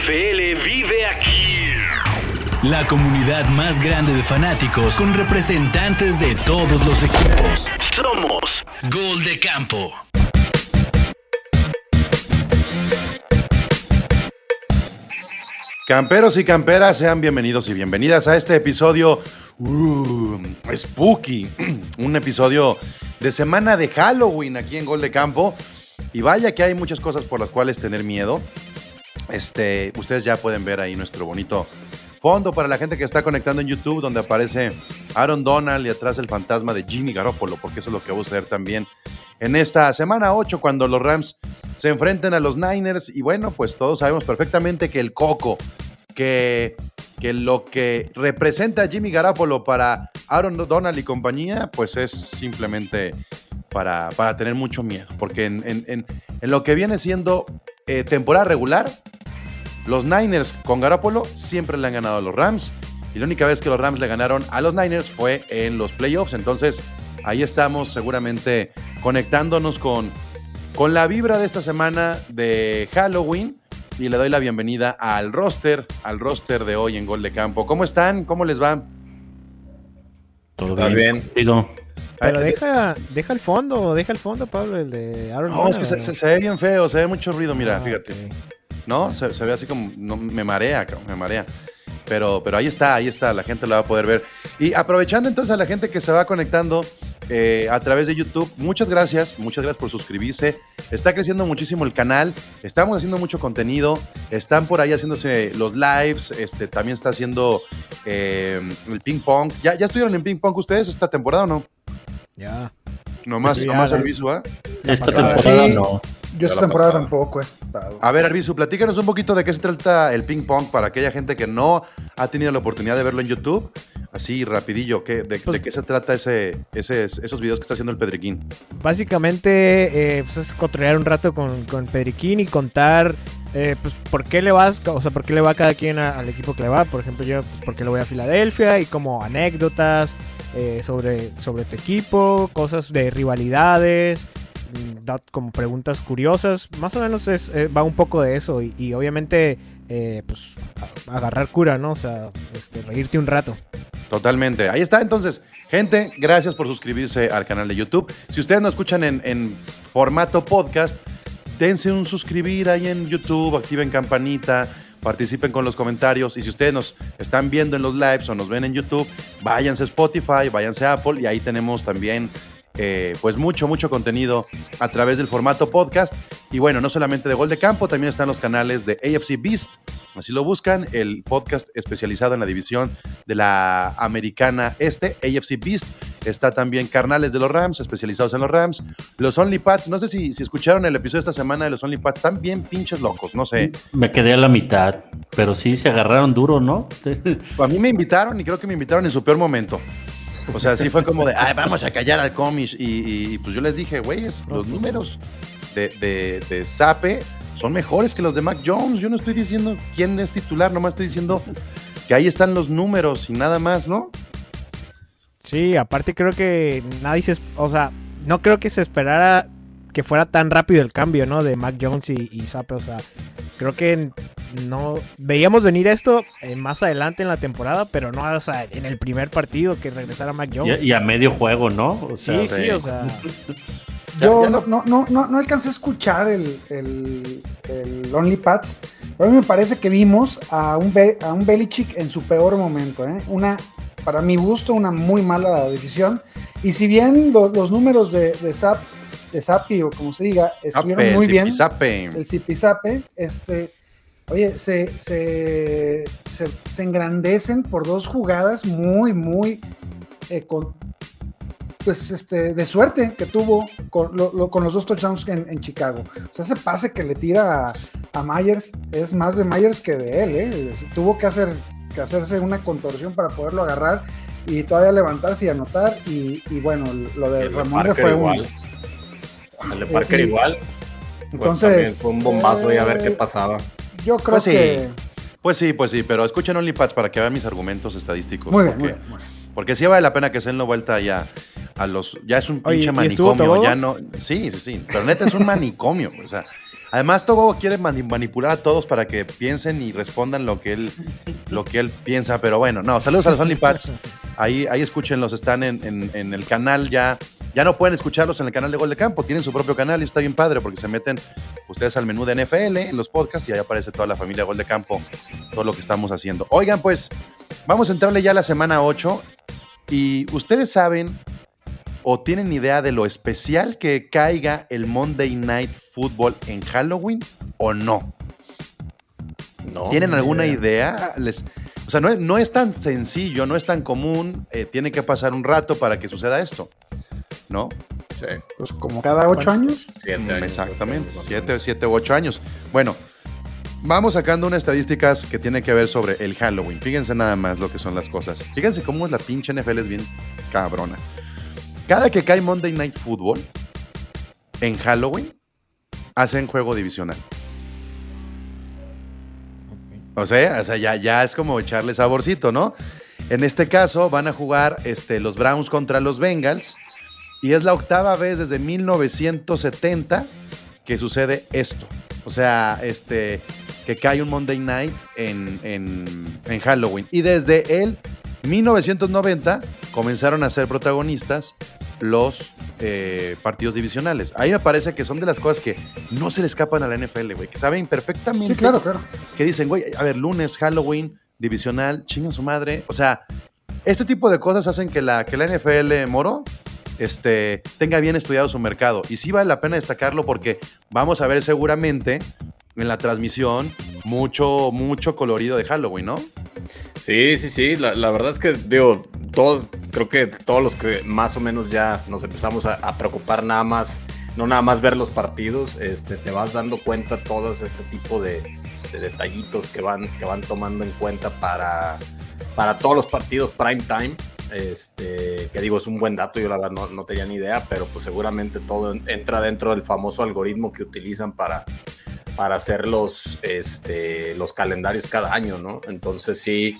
NFL vive aquí. La comunidad más grande de fanáticos con representantes de todos los equipos. Somos Gol de Campo. Camperos y camperas, sean bienvenidos y bienvenidas a este episodio uh, spooky, un episodio de semana de Halloween aquí en Gol de Campo. Y vaya que hay muchas cosas por las cuales tener miedo. Este, ustedes ya pueden ver ahí nuestro bonito fondo para la gente que está conectando en YouTube, donde aparece Aaron Donald y atrás el fantasma de Jimmy Garoppolo, porque eso es lo que vamos a ver también en esta semana 8, cuando los Rams se enfrenten a los Niners. Y bueno, pues todos sabemos perfectamente que el coco, que, que lo que representa Jimmy Garoppolo para Aaron Donald y compañía, pues es simplemente para, para tener mucho miedo, porque en- en- en lo que viene siendo eh, temporada regular, los Niners con Garoppolo siempre le han ganado a los Rams. Y la única vez que los Rams le ganaron a los Niners fue en los playoffs. Entonces, ahí estamos seguramente conectándonos con, con la vibra de esta semana de Halloween. Y le doy la bienvenida al roster, al roster de hoy en Gol de Campo. ¿Cómo están? ¿Cómo les va? Todo Está bien. Pero deja, deja el fondo, deja el fondo, Pablo, el de Aaron No, es que se, Donald. se- se ve bien feo, se ve mucho ruido, mira, Ah, fíjate. ¿no? Se, se ve así como, no, me marea, me marea. Pero, pero ahí está, ahí está, la gente lo va a poder ver. Y aprovechando entonces a la gente que se va conectando eh, a través de YouTube, muchas gracias, muchas gracias por suscribirse. Está creciendo muchísimo el canal, estamos haciendo mucho contenido, están por ahí haciéndose los lives, este, también está haciendo eh, el ping pong. ¿Ya, ¿Ya estuvieron en ping pong ustedes esta temporada o no? Ya. Nomás, Sí, ya, nomás Arbizu, ¿ah? esta pasada. temporada Sí. no. Yo esta temporada pasada. tampoco he estado. A ver, Arbizu, platícanos un poquito de qué se trata el ping pong para aquella gente que no ha tenido la oportunidad de verlo en YouTube. Así, rapidillo, ¿qué, de, Pues- de qué se trata ese, ese- esos videos que está haciendo el Pedriquín? Básicamente, eh, pues es cotorrear un rato con, con Pedriquín y contar, eh, pues, por qué le vas, o sea, por qué le va cada quien a- al equipo que le va. Por ejemplo, yo, pues, por qué le voy a Filadelfia y como anécdotas eh, sobre, sobre tu equipo, cosas de rivalidades, mm, como preguntas curiosas. Más o menos es, eh, va un poco de eso y, obviamente, eh, pues, agarrar cura, ¿no? O sea, este, reírte un rato. Totalmente. Ahí está, entonces. Gente, gracias por suscribirse al canal de YouTube. Si ustedes nos escuchan en, en formato podcast, dense un suscribir ahí en YouTube, activen campanita, participen con los comentarios. Y si ustedes nos están viendo en los lives o nos ven en YouTube, váyanse a Spotify, váyanse a Apple y ahí tenemos también eh, pues mucho, mucho contenido a través del formato podcast. Y bueno, no solamente de Gol de Campo, también están los canales de AFC Beast. Así lo buscan, el podcast especializado en la división de la americana este, AFC Beast. Está también Carnales de los Rams, especializados en los Rams. Los Only Pats, no sé si, si escucharon el episodio esta semana de los Only Pats, están bien pinches locos, no sé. Me quedé a la mitad, pero sí se agarraron duro, ¿no? A mí me invitaron y creo que me invitaron en su peor momento. O sea, sí fue como de, ay, vamos a callar al cómic. Y, y, pues yo les dije, güeyes, los números de, de, de Sape son mejores que los de Mac Jones. Yo no estoy diciendo quién es titular, nomás estoy diciendo que ahí están los números y nada más, ¿no? Sí, aparte creo que nadie se... O sea, no creo que se esperara que fuera tan rápido el cambio, ¿no? De Mac Jones y, y Sape. O sea, creo que no... Veíamos venir esto eh, más adelante en la temporada, pero no o sea, en el primer partido que regresara Mac Jones. y a medio juego, ¿no? O sea, sí, sí, o sea... Yo no, no, no, no, no alcancé a escuchar el, el, el Only Pats, pero a mí me parece que vimos a un, Be- a un Belichick en su peor momento. ¿eh? Una, para mi gusto, una muy mala decisión. Y si bien lo- los números de, de Zap, de Zapi, o como se diga, estuvieron Sape, muy bien, Zipizape. el Zipizape, este, oye, se, se, se, se engrandecen por dos jugadas muy, muy eh, con, pues, este, de suerte que tuvo con, lo- lo- con los dos touchdowns en, en Chicago. O sea, ese pase que le tira a, a Myers es más de Myers que de él, ¿eh? Tuvo que, hacer, que hacerse una contorsión para poderlo agarrar y todavía levantarse y anotar. Y, y bueno, lo de El de Ramondre Parker fue un, igual. El de Parker y- igual. Fue Entonces, fue un bombazo y a ver qué eh, pasaba. Yo creo Pues sí. que. Pues sí, pues sí, pero escuchen OnlyPads para que vean mis argumentos estadísticos. Muy bien, porque, muy bien, muy bien. porque sí vale la pena que se den la vuelta ya a los. Ya es un pinche ¿y estuvo manicomio, ya no. Sí, sí, sí. Pero neta es un manicomio. O sea, Además, Togo quiere mani- manipular a todos para que piensen y respondan lo que él, lo que él piensa. Pero bueno, no, saludos a los OnlyPads. Ahí, ahí escúchenlos, están en, en- en el canal ya. Ya no pueden escucharlos en el canal de Gol de Campo, tienen su propio canal y está bien padre porque se meten ustedes al menú de NFL en los podcasts y ahí aparece toda la familia Gol de Campo, todo lo que estamos haciendo. Oigan, pues vamos a entrarle ya a la semana 8 y ustedes saben o tienen idea de lo especial que caiga el Monday Night Football en Halloween o no. No. ¿Tienen alguna idea? Les, o sea, no es, no es tan sencillo, no es tan común, eh, tiene que pasar un rato para que suceda esto, ¿no? Sí. Pues como cada ocho años. Siete años, Exactamente, ocho años, siete, siete u ocho años. Bueno, vamos sacando unas estadísticas que tienen que ver sobre el Halloween. Fíjense nada más lo que son las cosas. Fíjense cómo es la pinche NFL es bien cabrona. Cada que cae Monday Night Football en Halloween, hacen juego divisional. O sea, o sea ya, ya es como echarle saborcito, ¿no? En este caso van a jugar este, los Browns contra los Bengals y es la octava vez desde 1970 que sucede esto. O sea, este, que cae un Monday Night en, en- en Halloween. Y desde el 1990 comenzaron a ser protagonistas los eh, partidos divisionales. Ahí me parece que son de las cosas que no se le escapan a la NFL, güey. Que saben perfectamente Sí, claro, claro. que dicen, güey, a ver, lunes, Halloween, divisional, chinga su madre. O sea, este tipo de cosas hacen que la, que la NFL, Moro, este, tenga bien estudiado su mercado. Y sí vale la pena destacarlo porque vamos a ver seguramente en la transmisión mucho, mucho colorido de Halloween, ¿no? Sí, sí, sí. La, la verdad es que, digo, todos, creo que todos los que más o menos ya nos empezamos a, a preocupar nada más, no nada más ver los partidos, este, te vas dando cuenta todos este tipo de, de detallitos que van, que van tomando en cuenta para, para todos los partidos prime time. Este, que digo, es un buen dato, yo la verdad no, no tenía ni idea, pero pues seguramente todo en- entra dentro del famoso algoritmo que utilizan para, para hacer los, este, los calendarios cada año, ¿no? Entonces sí,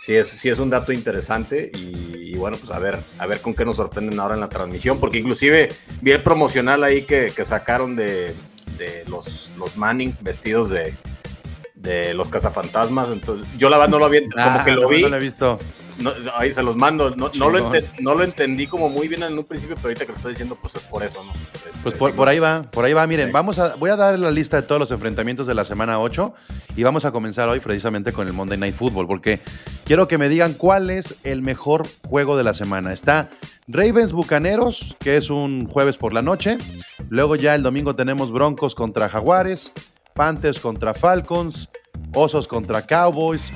sí es, sí es un dato interesante y, y bueno, pues a ver, a ver con qué nos sorprenden ahora en la transmisión, porque inclusive vi el promocional ahí que, que sacaron de, de los, los Manning vestidos de, de los cazafantasmas, entonces yo la verdad no lo había, como que Ah, lo no, vi, No lo he visto. No, ahí se los mando. No, no lo no entendí como muy bien en un principio, pero ahorita que lo estoy diciendo, pues es por eso, ¿no? Es- Pues es- por, por ahí va, por ahí va. Miren, Sí. vamos a, voy a dar la lista de todos los enfrentamientos de la semana 8 y vamos a comenzar hoy precisamente con el Monday Night Football, porque quiero que me digan cuál es el mejor juego de la semana. Está Ravens Bucaneros, que es un jueves por la noche. Luego ya el domingo tenemos Broncos contra Jaguares, Panthers contra Falcons, Osos contra Cowboys,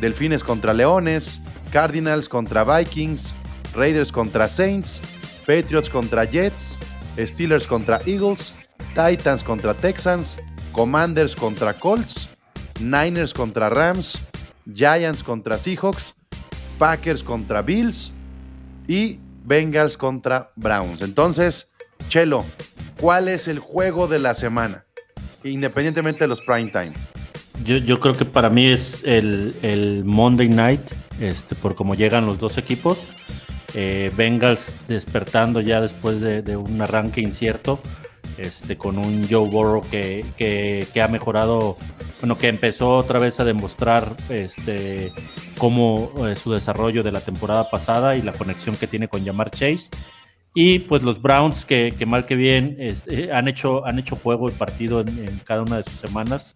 Delfines contra Leones, Cardinals contra Vikings, Raiders contra Saints, Patriots contra Jets, Steelers contra Eagles, Titans contra Texans, Commanders contra Colts, Niners contra Rams, Giants contra Seahawks, Packers contra Bills y Bengals contra Browns. Entonces, Chelo, ¿cuál es el juego de la semana? Independientemente de los prime time. Yo, creo que para mí es el, el Monday Night, este, por cómo llegan los dos equipos. Eh, Bengals despertando ya después de, un arranque incierto, este, con un Joe Burrow que, que- ha mejorado, bueno, que empezó otra vez a demostrar este, cómo eh, su desarrollo de la temporada pasada y la conexión que tiene con Jamar Chase. Y pues los Browns, que, que mal que bien, este, han, hecho, han hecho juego y partido en, en cada una de sus semanas.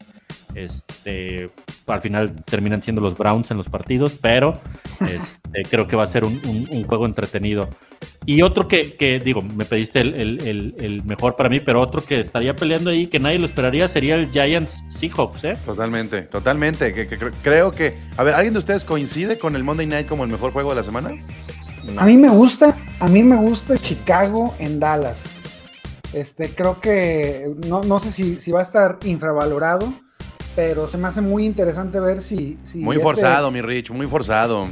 Este, al final terminan siendo los Browns en los partidos, pero este, creo que va a ser un, un- un juego entretenido. Y otro que, que, digo, me pediste el, el- el- el mejor para mí, pero otro que estaría peleando ahí que nadie lo esperaría sería el Giants Seahawks, ¿eh? Totalmente, totalmente. Que- que cre- creo que. A ver, ¿alguien de ustedes coincide con el Monday Night como el mejor juego de la semana? A mí me gusta, a mí me gusta Chicago en Dallas. Este, creo que no, no sé si, si va a estar infravalorado, pero se me hace muy interesante ver si. si Muy este- forzado, mi Rich, muy forzado.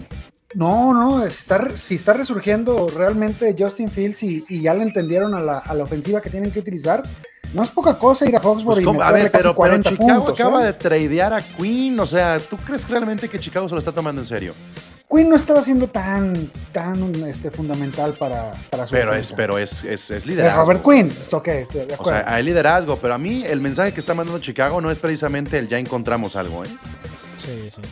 No, no, está, si está resurgiendo realmente Justin Fields y, y ya le entendieron a la, a la ofensiva que tienen que utilizar. No es poca cosa ir a Foxborough Pues, y a ver, pero, pero 40 Chicago puntos, acaba ¿eh? de tradear a Queen. O sea, ¿tú crees realmente que Chicago se lo está tomando en serio? Quinn no estaba siendo tan, tan este, fundamental para, para su Pero es, pero es, es, es Es liderazgo. Robert Quinn, es ok, de de O sea, hay liderazgo, pero a mí el mensaje que está mandando Chicago no es precisamente el ya encontramos algo, ¿eh? Sí, sí.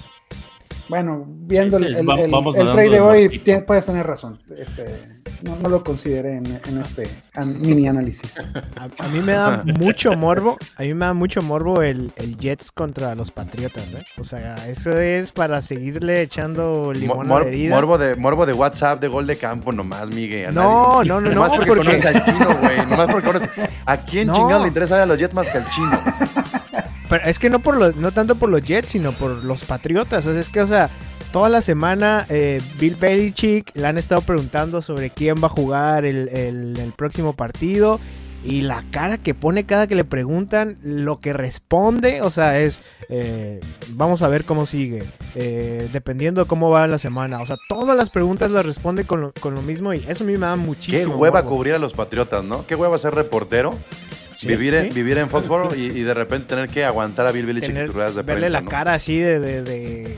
Bueno, viendo Sí, el, sí, el- el- vamos el nadando trade de hoy, puedes tener razón. Este, no, no lo consideré en, en este an- mini análisis. A, a mí me da mucho morbo, a mí me da mucho morbo el, el Jets contra los Patriotas, ¿eh? O sea, eso es para seguirle echando limón Mor- a la herida. morbo, de, morbo de WhatsApp de gol de campo nomás, Miguel. No, nadie. no, no, Nomás no, porque, porque- conoces al chino, güey. Nomás porque conoces. ¿A quién No. chingado le interesa a los Jets más que al chino? Pero es que no por los, no tanto por los Jets, sino por los Patriotas. O sea, es que, o sea, toda la semana eh, Bill Belichick le han estado preguntando sobre quién va a jugar el, el- el próximo partido. Y la cara que pone cada que le preguntan, lo que responde, o sea, es, eh, vamos a ver cómo sigue, eh, dependiendo de cómo va la semana. O sea, todas las preguntas las responde con lo, con lo mismo y eso a mí me da Qué muchísimo. hueva morbo. cubrir a los Patriotas, ¿no? Qué hueva ser reportero. Sí, vivir, en, sí. vivir en Foxborough y, y de repente tener que aguantar a Bill Belichick Tener- en tus ruedas de verle la ¿no? cara así de, de, de,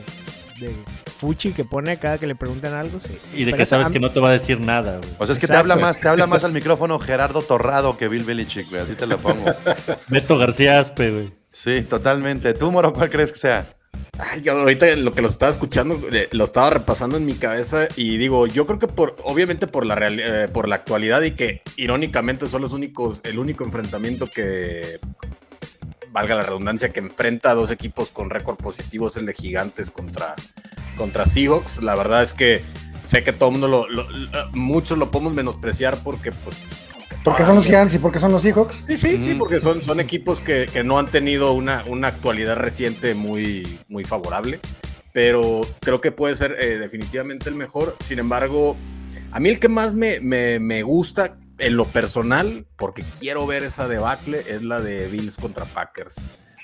de fuchi que pone cada que le preguntan algo. sí. Y de Pero que sabes que no te va a decir nada, güey. O sea, es que te habla más, te habla más al micrófono Gerardo Torrado que Bill Belichick, güey. Así te lo pongo. Beto García Aspe, güey. Sí, totalmente. ¿Tú, Moro, cuál crees que sea? Ay, ahorita lo que los estaba escuchando, eh, lo estaba repasando en mi cabeza y digo, yo creo que por, obviamente por la real- eh, por la actualidad y que irónicamente son los únicos, el único enfrentamiento que, valga la redundancia, que enfrenta a dos equipos con récord positivo es el de Gigantes contra, contra Seahawks. La verdad es que sé que todo el mundo lo, muchos lo podemos menospreciar porque pues Porque son los Giants y porque son los Seahawks. Sí, sí, sí, porque son, son equipos que, que no han tenido una, una actualidad reciente muy, muy favorable, pero creo que puede ser eh, definitivamente el mejor. Sin embargo, a mí el que más me, me, me gusta en lo personal, porque quiero ver esa debacle, es la de Bills contra Packers.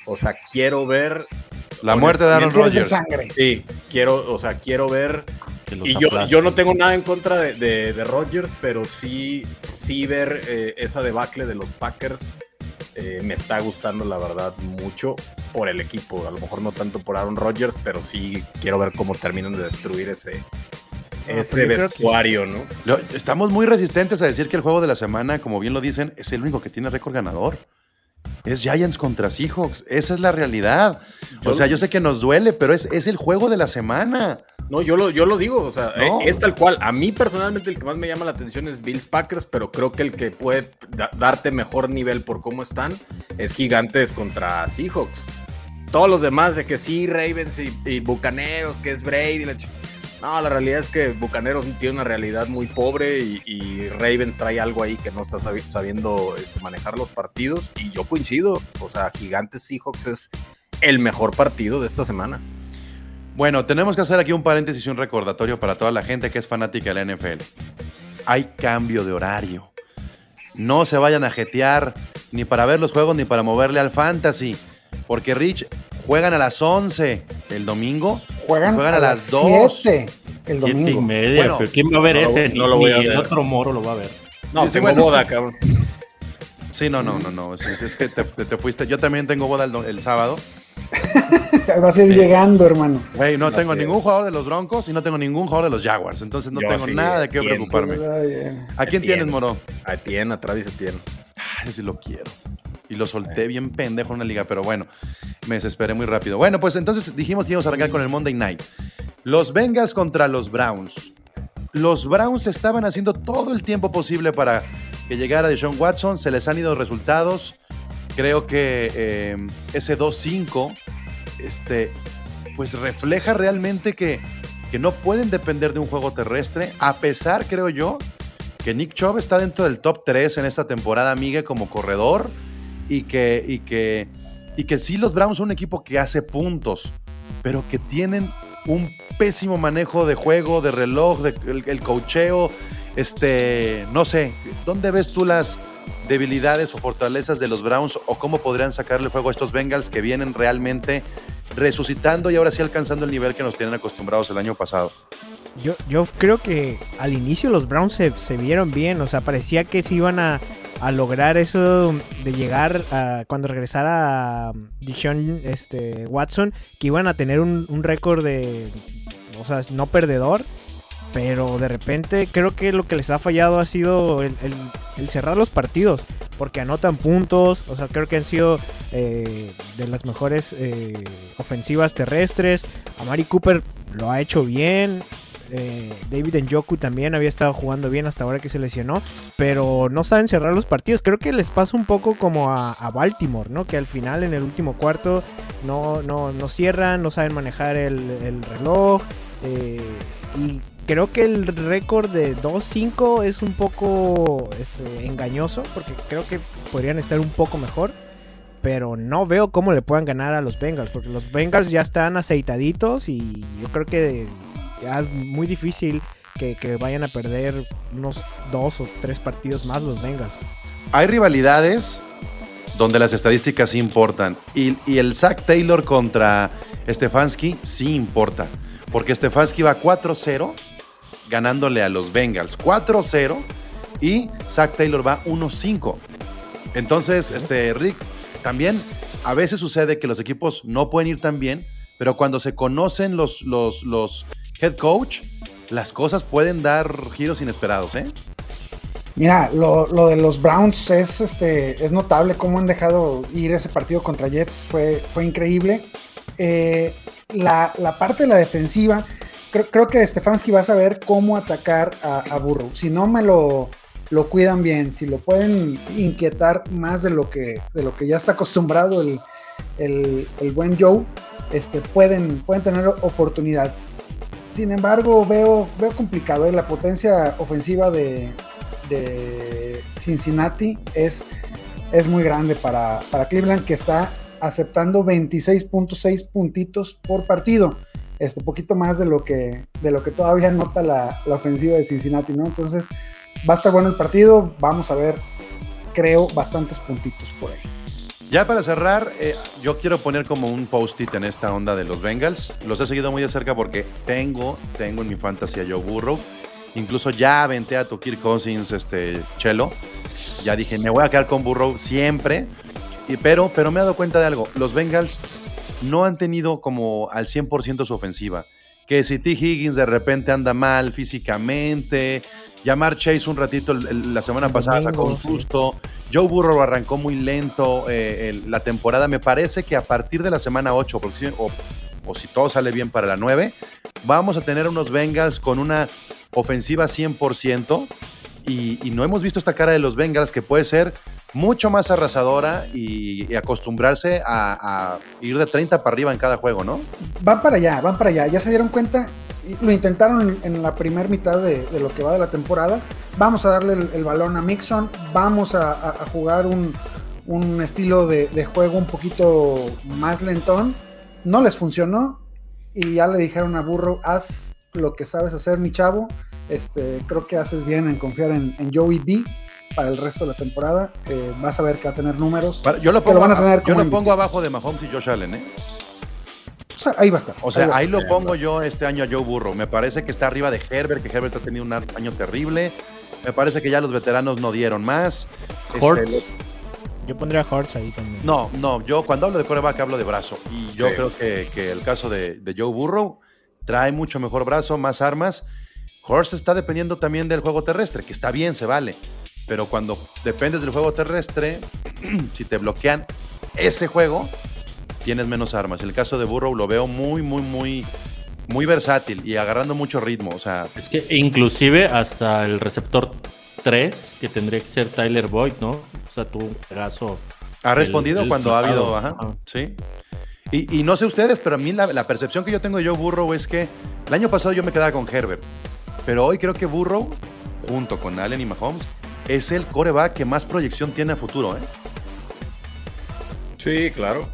O sea, quiero ver... La muerte de Aaron Rodgers. sangre. Sí, quiero, o sea, quiero ver y yo, yo no tengo nada en contra de, de, de Rodgers, pero sí, sí ver eh, esa debacle de los Packers eh, me está gustando, la verdad, mucho por el equipo. A lo mejor no tanto por Aaron Rodgers, pero sí quiero ver cómo terminan de destruir ese, pero ese vestuario, ¿no? Estamos muy resistentes a decir que el juego de la semana, como bien lo dicen, es el único que tiene récord ganador. Es Giants contra Seahawks. Esa es la realidad. Yo o sea, lo- yo sé que nos duele, pero es, es el juego de la semana. No, yo lo, yo lo digo, o sea, No. eh, es tal cual. A mí personalmente el que más me llama la atención es Bills Packers, pero creo que el que puede da- darte mejor nivel por cómo están es Gigantes contra Seahawks. Todos los demás de que sí, Ravens y, y Bucaneros, que es Brady. la no, la realidad es que Bucaneros tiene una realidad muy pobre y, Ravens trae algo ahí que no está sabi- sabiendo este, manejar los partidos. Y yo coincido, o sea, Gigantes Seahawks es el mejor partido de esta semana. Bueno, tenemos que hacer aquí un paréntesis y un recordatorio para toda la gente que es fanática de la NFL. Hay cambio de horario. No se vayan a jetear ni para ver los juegos ni para moverle al fantasy. Porque Rich juegan a las 11 el domingo. Juegan, Juegan a, a las las 7 el Siete y domingo. media. Bueno, pero ¿quién va a ver no lo- ese? no lo voy Ni a el ver. otro moro lo va a ver. No, Sí, tengo bueno. boda, cabrón. Sí, no, no, no, no. Es, es que te, te- te fuiste. Yo también tengo boda el, do- el sábado. Va a ir llegando, hermano. Güey, no tengo ningún es. jugador de los Broncos y no tengo ningún jugador de los Jaguars. Entonces no Yo tengo sí, nada de qué preocuparme. Ay, eh. ¿A quién tienes, Moro? A Etienne, a Travis Etienne. Ay, sí lo quiero. Y lo solté bien pendejo en una liga, pero bueno, me desesperé muy rápido. Bueno, pues entonces dijimos que íbamos a arrancar con el Monday Night. Los Bengals contra los Browns. Los Browns estaban haciendo todo el tiempo posible para que llegara Deshaun Watson. Se les han ido resultados. Creo que eh, ese 2-5 este, pues refleja realmente que, que no pueden depender de un juego terrestre, a pesar, creo yo, que Nick Chubb está dentro del top 3 en esta temporada, Miguel, como corredor, y que, y que, y que sí los Browns son un equipo que hace puntos, pero que tienen un pésimo manejo de juego, de reloj, de, el, cocheo, este, no sé, ¿dónde ves tú las debilidades o fortalezas de los Browns o cómo podrían sacarle juego a estos Bengals que vienen realmente resucitando y ahora sí alcanzando el nivel que nos tienen acostumbrados el año pasado? Yo, creo que al inicio los Browns se, vieron bien, o sea, parecía que se iban a, lograr eso de llegar cuando regresara um, Deshaun este, Watson, que iban a tener un, un récord de o sea, no perdedor, pero de repente creo que lo que les ha fallado ha sido el, cerrar los partidos, porque anotan puntos, o sea, creo que han sido eh, de las mejores eh, ofensivas terrestres. Amari Cooper lo ha hecho bien. eh, David Njoku también había estado jugando bien hasta ahora que se lesionó, pero no saben cerrar los partidos. Creo que les pasa un poco como a, Baltimore, ¿no? Que al final en el último cuarto no, no, no cierran, no saben manejar el, el reloj. eh, creo que el récord de 2-5 es un poco eh, engañoso, porque creo que podrían estar un poco mejor. Pero no veo cómo le puedan ganar a los Bengals, porque los Bengals ya están aceitaditos y yo creo que es muy difícil que, vayan a perder unos dos o tres partidos más los Bengals. Hay rivalidades donde las estadísticas sí importan. Y, y el Zach Taylor contra Stefanski sí importa. Porque Stefanski va 4-0 ganándole a los Bengals. 4-0 y Zach Taylor va 1-5. Entonces, este, Rick, también a veces sucede que los equipos no pueden ir tan bien, pero cuando se conocen los, los, los head coach, las cosas pueden dar giros inesperados, ¿eh? Mira, lo, lo de los Browns es, este, es notable cómo han dejado ir ese partido contra Jets. Fue, fue increíble. Eh, la, la parte de la defensiva, creo, que Stefanski va a saber cómo atacar a, Burrow. Si no me lo, lo cuidan bien, si lo pueden inquietar más de lo que, de lo que ya está acostumbrado el, el, el buen Joe, este, pueden, pueden tener oportunidad. Sin embargo, veo, veo complicado ¿eh? la potencia ofensiva de, de Cincinnati es, es muy grande para, para Cleveland, que está aceptando 26.6 puntitos por partido. Este poquito más de lo que, de lo que todavía nota la, ofensiva de Cincinnati, ¿no? Entonces, va a estar bueno el partido. Vamos a ver, creo, bastantes puntitos por ahí. Ya para cerrar, eh, yo quiero poner como un post-it en esta onda de los Bengals. Los he seguido muy de cerca porque tengo, tengo en mi fantasía Joe Burrow. Incluso ya aventé a tu Kirk Cousins, este, Chelo. Ya dije, me voy a quedar con Burrow siempre. Y, pero, pero me he dado cuenta de algo. Los Bengals no han tenido como al 100% su ofensiva. Que si T. Higgins de repente anda mal físicamente. Llamar Chase un ratito el- el- la semana pasada sacó un susto. Joe Burrow arrancó muy lento eh, el- la temporada. Me parece que a partir de la semana 8, porque si- o, o si todo sale bien para la 9, vamos a tener unos Bengals con una ofensiva 100%. Y, y no hemos visto esta cara de los Bengals que puede ser mucho más arrasadora y, acostumbrarse a, ir de 30 para arriba en cada juego, ¿no? Van para allá, van para allá. Ya se dieron cuenta, lo intentaron en, la primera mitad de, lo que va de la temporada. Vamos a darle el, balón a Mixon, vamos a, jugar un, estilo de, juego un poquito más lentón. No les funcionó y ya le dijeron a Burrow, haz lo que sabes hacer, mi chavo. Este, creo que haces bien en confiar en Joey B para el resto de la temporada. Eh, vas a ver que va a tener números. Para- yo lo Que lo pongo, van a tener yo como lo MVP. pongo abajo de Mahomes y Josh Allen, ¿eh? O sea, ahí va a estar. O sea, ahí lo pongo yo este año a Joe Burrow. Me parece que está arriba de Herbert, que Herbert ha tenido un año terrible. Me parece que ya los veteranos no dieron más. Este, Hortz. Yo pondría a Hortz ahí también. no, no, yo cuando hablo de coreback hablo de brazo. Y yo Sí. creo que, que el caso de, de Joe Burrow trae mucho mejor brazo, más armas. Horst está dependiendo también del juego terrestre, que está bien, se vale. Pero cuando dependes del juego terrestre, si te bloquean ese juego, tienes menos armas. En el caso de Burrow lo veo muy, muy, muy, muy versátil y agarrando mucho ritmo. O sea, Es que inclusive hasta el receptor 3, que tendría que ser Tyler Boyd, ¿no? O sea, tuvo un pedazo. ha respondido El- el cuando ha habido, pasado. ajá, Ajá. sí. Y, y no sé ustedes, pero a mí la, la percepción que yo tengo de Joe Burrow es que el año pasado yo me quedaba con Herbert, pero hoy creo que Burrow, junto con Allen y Mahomes, es el coreback que más proyección tiene a futuro, ¿eh? Sí, claro.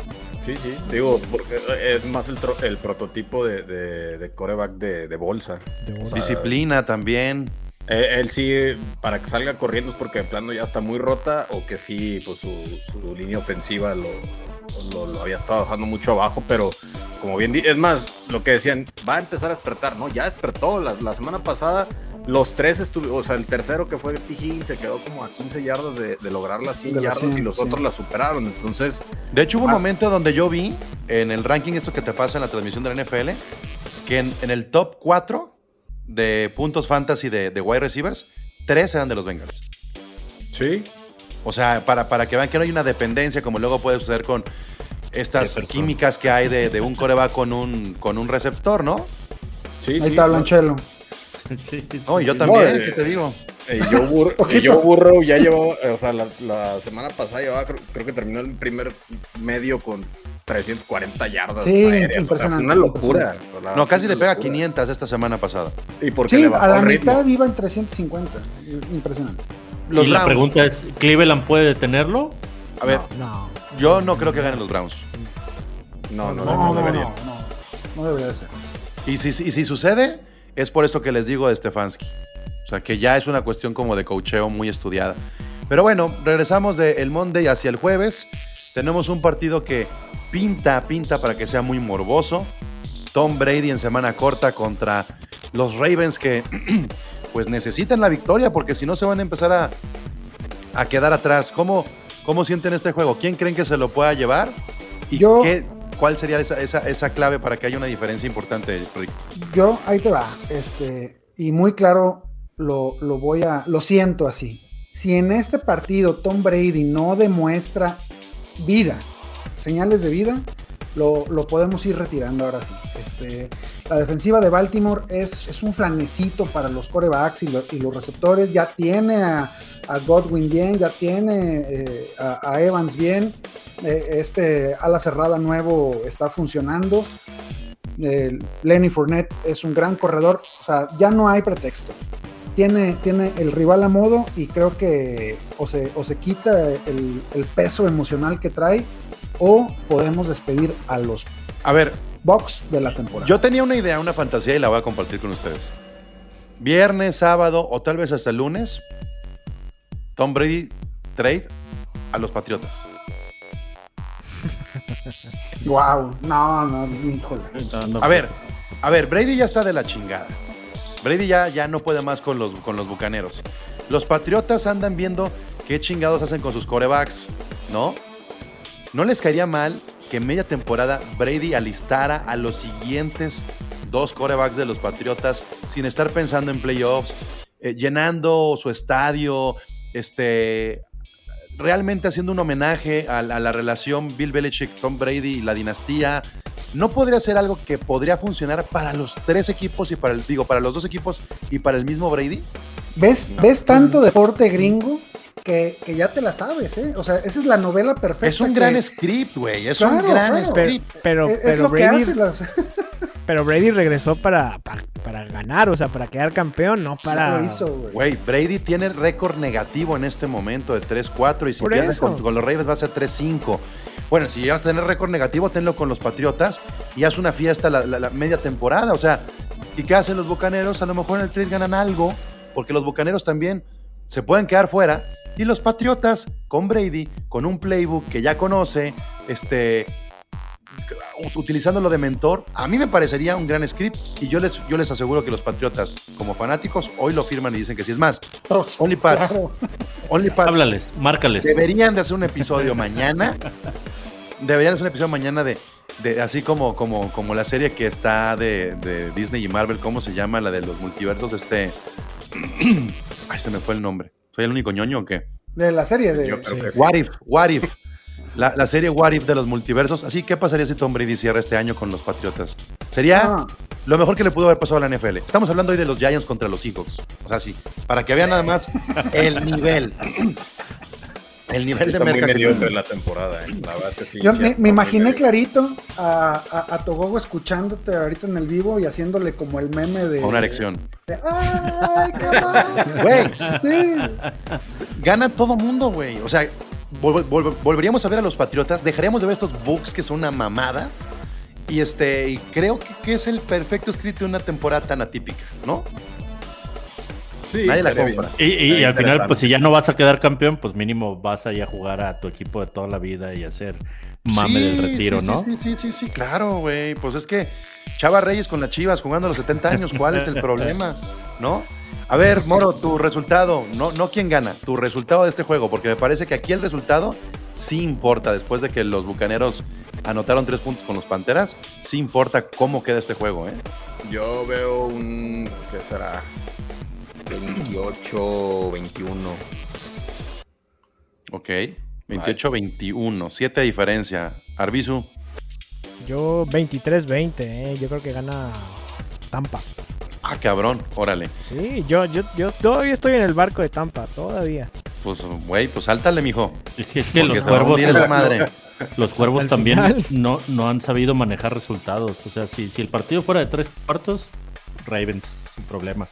Sí, sí. Digo, porque es más el, tro- el prototipo de, de, de coreback de, de bolsa. De O sea, Disciplina también. Eh, Él sí, para que salga corriendo es porque de plano ya está muy rota o que sí, pues su, su línea ofensiva lo, lo, lo había estado dejando mucho abajo, pero como bien, di- es más, lo que decían, va a empezar a despertar, ¿no? Ya despertó, la, la semana pasada los tres estuvieron, o sea, el tercero que fue T. Higgins se quedó como a 15 yardas de, de lograr las 100 De las yardas y 100, los sí. otros la superaron, entonces, De hecho, hubo un Ah. momento donde yo vi en el ranking, esto que te pasa en la transmisión de la NFL, que en, en el top 4 de puntos fantasy de, de wide receivers, tres eran de los Bengals. Sí. O sea, para, para que vean que no hay una dependencia como luego puede suceder con estas químicas que hay de, de un coreback con un, con un receptor, ¿no? Sí, Ahí sí. está Blanchelo. Sí, sí, No, y yo sí. también, No, eh, ¿qué te digo? Eh, Joe, Bur- eh, Joe Burrow ya llevó, eh, o sea, la, la semana pasada llevaba, creo, creo que terminó el primer medio con 340 yardas. Sí, aéreas, o sea, fue una locura. o sea, la- No, casi le pega locura. 500 esta semana pasada. Y porque Sí, le bajó a la ritmo. mitad iba en 350. Impresionante. Los y la Browns. pregunta es, ¿Cleveland puede detenerlo? A ver, No. yo no creo que ganen los Browns. No, no, No, no, no, no, debería. no, no debería de ser. Y si, y si sucede, es por esto que les digo de Stefanski. O sea, que ya es una cuestión como de cocheo muy estudiada. Pero bueno, regresamos del Monday hacia el jueves. Tenemos un partido que pinta, pinta para que sea muy morboso. Tom Brady en semana corta contra los Ravens que pues necesitan la victoria porque si no se van a empezar a, a quedar atrás. ¿Cómo, ¿Cómo sienten este juego? ¿Quién creen que se lo pueda llevar? ¿Y Yo- qué, cuál sería esa, esa, esa clave para que haya una diferencia importante, Rick? Yo, ahí te va. Este, y muy claro, lo, lo voy a. Lo siento así. Si en este partido Tom Brady no demuestra vida, señales de vida, lo, lo podemos ir retirando ahora sí. Este, la defensiva de Baltimore es, es un flanecito para los corebacks y, lo- y los receptores. Ya tiene a, a Godwin bien, ya tiene eh, a, a Evans bien. Eh, este ala cerrada nuevo está funcionando. Eh, Lenny Fournette es un gran corredor. O sea, ya no hay pretexto. Tiene, tiene el rival a modo y creo que o se, o se quita el, el peso emocional que trae o podemos despedir a los A ver, Bucks de la temporada. yo tenía una idea, una fantasía y la voy a compartir con ustedes. Viernes, sábado o tal vez hasta el lunes, Tom Brady trade a los Patriotas. Wow, no, no, híjole. No, no, A ver, a ver, Brady ya está de la chingada. Brady ya, ya no puede más con los, con los bucaneros. Los Patriotas andan viendo qué chingados hacen con sus corebacks, ¿no? ¿No les caería mal que en media temporada Brady alistara a los siguientes dos corebacks de los Patriotas sin estar pensando en playoffs, eh, llenando su estadio, este, realmente haciendo un homenaje a, la- a la relación Bill Belichick, Tom Brady y la dinastía? ¿No podría ser algo que podría funcionar para los tres equipos y para el, digo, para los dos equipos y para el mismo Brady? ¿Ves, ¿Ves tanto deporte gringo que, que ya te la sabes, ¿eh? O sea, esa es la novela perfecta. Es un que- gran script, güey. Es un gran claro. script. Pero, es pero, lo que Brady, hace las. pero Brady regresó para, para, para ganar, o sea, para quedar campeón, no para. Lo hizo, güey. Güey, Brady tiene récord negativo en este momento de 3-4 y si Por pierde eso. con, con los Ravens va a ser 3-5. Bueno, si llegas a tener récord negativo, tenlo con los Patriotas y haz una fiesta la, la- la media temporada. O sea, ¿y qué hacen los Bucaneros? A lo mejor en el trade ganan algo, porque los Bucaneros también se pueden quedar fuera. Y los Patriotas, con Brady, con un playbook que ya conoce, este, utilizándolo de mentor, a mí me parecería un gran script y yo les, yo les aseguro que los Patriotas, como fanáticos, hoy lo firman y dicen que sí es más. Only Pats. Claro. Only Pats. Háblales, márcales. Deberían de hacer un episodio mañana. Deberían de hacer un episodio mañana de, de así como, como, como la serie que está de, de Disney y Marvel, ¿cómo se llama? La de los multiversos, este. Ay, se me fue el nombre. ¿Soy el único ñoño o qué? De la serie de. Yo creo Sí. que sí. What If, What If. La, la serie What If de los multiversos. Así, ¿qué pasaría si Tom Brady cierra este año con los Patriotas? Sería Ah, lo mejor que le pudo haber pasado a la NFL. Estamos hablando hoy de los Giants contra los Seahawks. O sea, sí, para que vean nada más el nivel. El nivel de Está muy merca mediocre tiene. la temporada, ¿eh? La verdad es que sí. yo sí me, muy imaginé clarito a, a, a Togogo escuchándote ahorita en el vivo y haciéndole como el meme de. Una erección. de, ¡Ay, cabrón! Güey, Sí. gana todo mundo, güey. O sea, vol- vol- volveríamos a ver a los Patriotas, dejaríamos de ver estos Bucks que son una mamada. Y este, y creo que, que es el perfecto script de una temporada tan atípica, ¿no? Sí, Nadie la compra. bien. Y, y- y Estaría al final, pues si ya no vas a quedar campeón, pues mínimo vas a ir a jugar a tu equipo de toda la vida y hacer mame Sí, del retiro, sí, ¿no? Sí, sí, sí, sí, sí, claro, güey. Pues es que Chava Reyes con las Chivas jugando a los 70 años, ¿cuál es el problema? ¿No? A ver, Moro, tu resultado, no, no quién gana, tu resultado de este juego, porque me parece que aquí el resultado sí importa, después de que los Bucaneros anotaron tres puntos con los Panteras, sí importa cómo queda este juego, ¿eh? Yo veo un. ¿Qué será? 28, 21. Ok. 28-21. 7 de diferencia. Arbizu. Yo 23-20, eh, yo creo que gana Tampa. Ah, cabrón. Órale. Sí, yo, yo, yo todavía estoy en el barco de Tampa, todavía. Pues, güey, pues sáltale, mijo. Es que, es que los cuervos, esa madre. los cuervos también final. no, no han sabido manejar resultados. O sea, si, si el partido fuera de tres cuartos, Ravens, sin problema.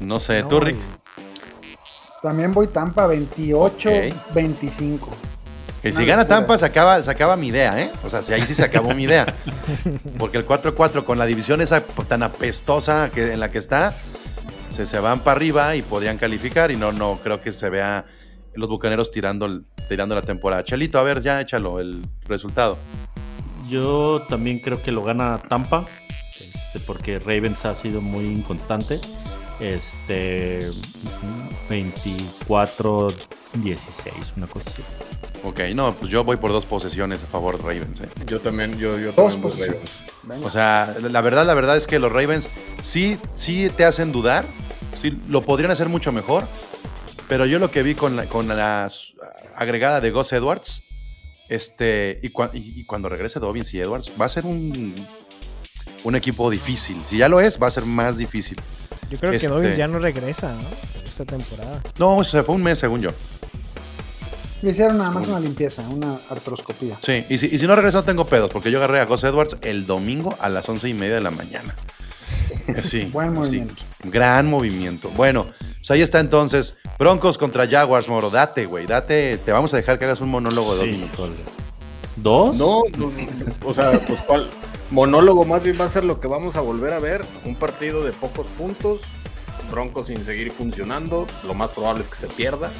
No sé, No, tú, Rick. También voy Tampa 28, Ok. 25. Que si gana. Tampa, se acaba, se acaba mi idea, ¿eh? O sea, si ahí sí se acabó mi idea. Porque el 4-4 con la división esa tan apestosa que, en la que está, se, se van para arriba y podrían calificar. Y no, no creo que se vea los bucaneros tirando, el- tirando la temporada. Chelito, a ver, ya échalo el resultado. Yo también creo que lo gana Tampa, este, porque Ravens ha sido muy inconstante. Este 24-16, una cosa así. Ok, no, pues yo voy por dos posesiones a favor de Ravens, ¿eh? Yo también, yo, yo Dos también voy. Ravens. Venga. O sea, la verdad, la verdad es que los Ravens sí, sí te hacen dudar, sí lo podrían hacer mucho mejor, pero yo lo que vi con la, con la agregada de Gus Edwards, este, y, cua- y- y cuando regrese Dobbins y Edwards, va a ser un, un equipo difícil. Si ya lo es, va a ser más difícil. Yo creo Este- que Dobbins ya no regresa, ¿no? Esta temporada. No, se fue un mes, según yo. Le hicieron nada más una limpieza, una artroscopía. Sí, y si, y si no regresa, no tengo pedos, porque yo agarré a Gus Edwards el domingo a las once y media de la mañana. Sí, Buen sí. movimiento. Gran movimiento. Bueno, pues ahí está entonces. Broncos contra Jaguars, Moro. Date, güey. Date. Te vamos a dejar que hagas un monólogo de dos Sí. minutos. ¿Dos? No, no, no, o sea, pues cuál. Monólogo más bien va a ser lo que vamos a volver a ver. Un partido de pocos puntos. Broncos sin seguir funcionando. Lo más probable es que se pierda.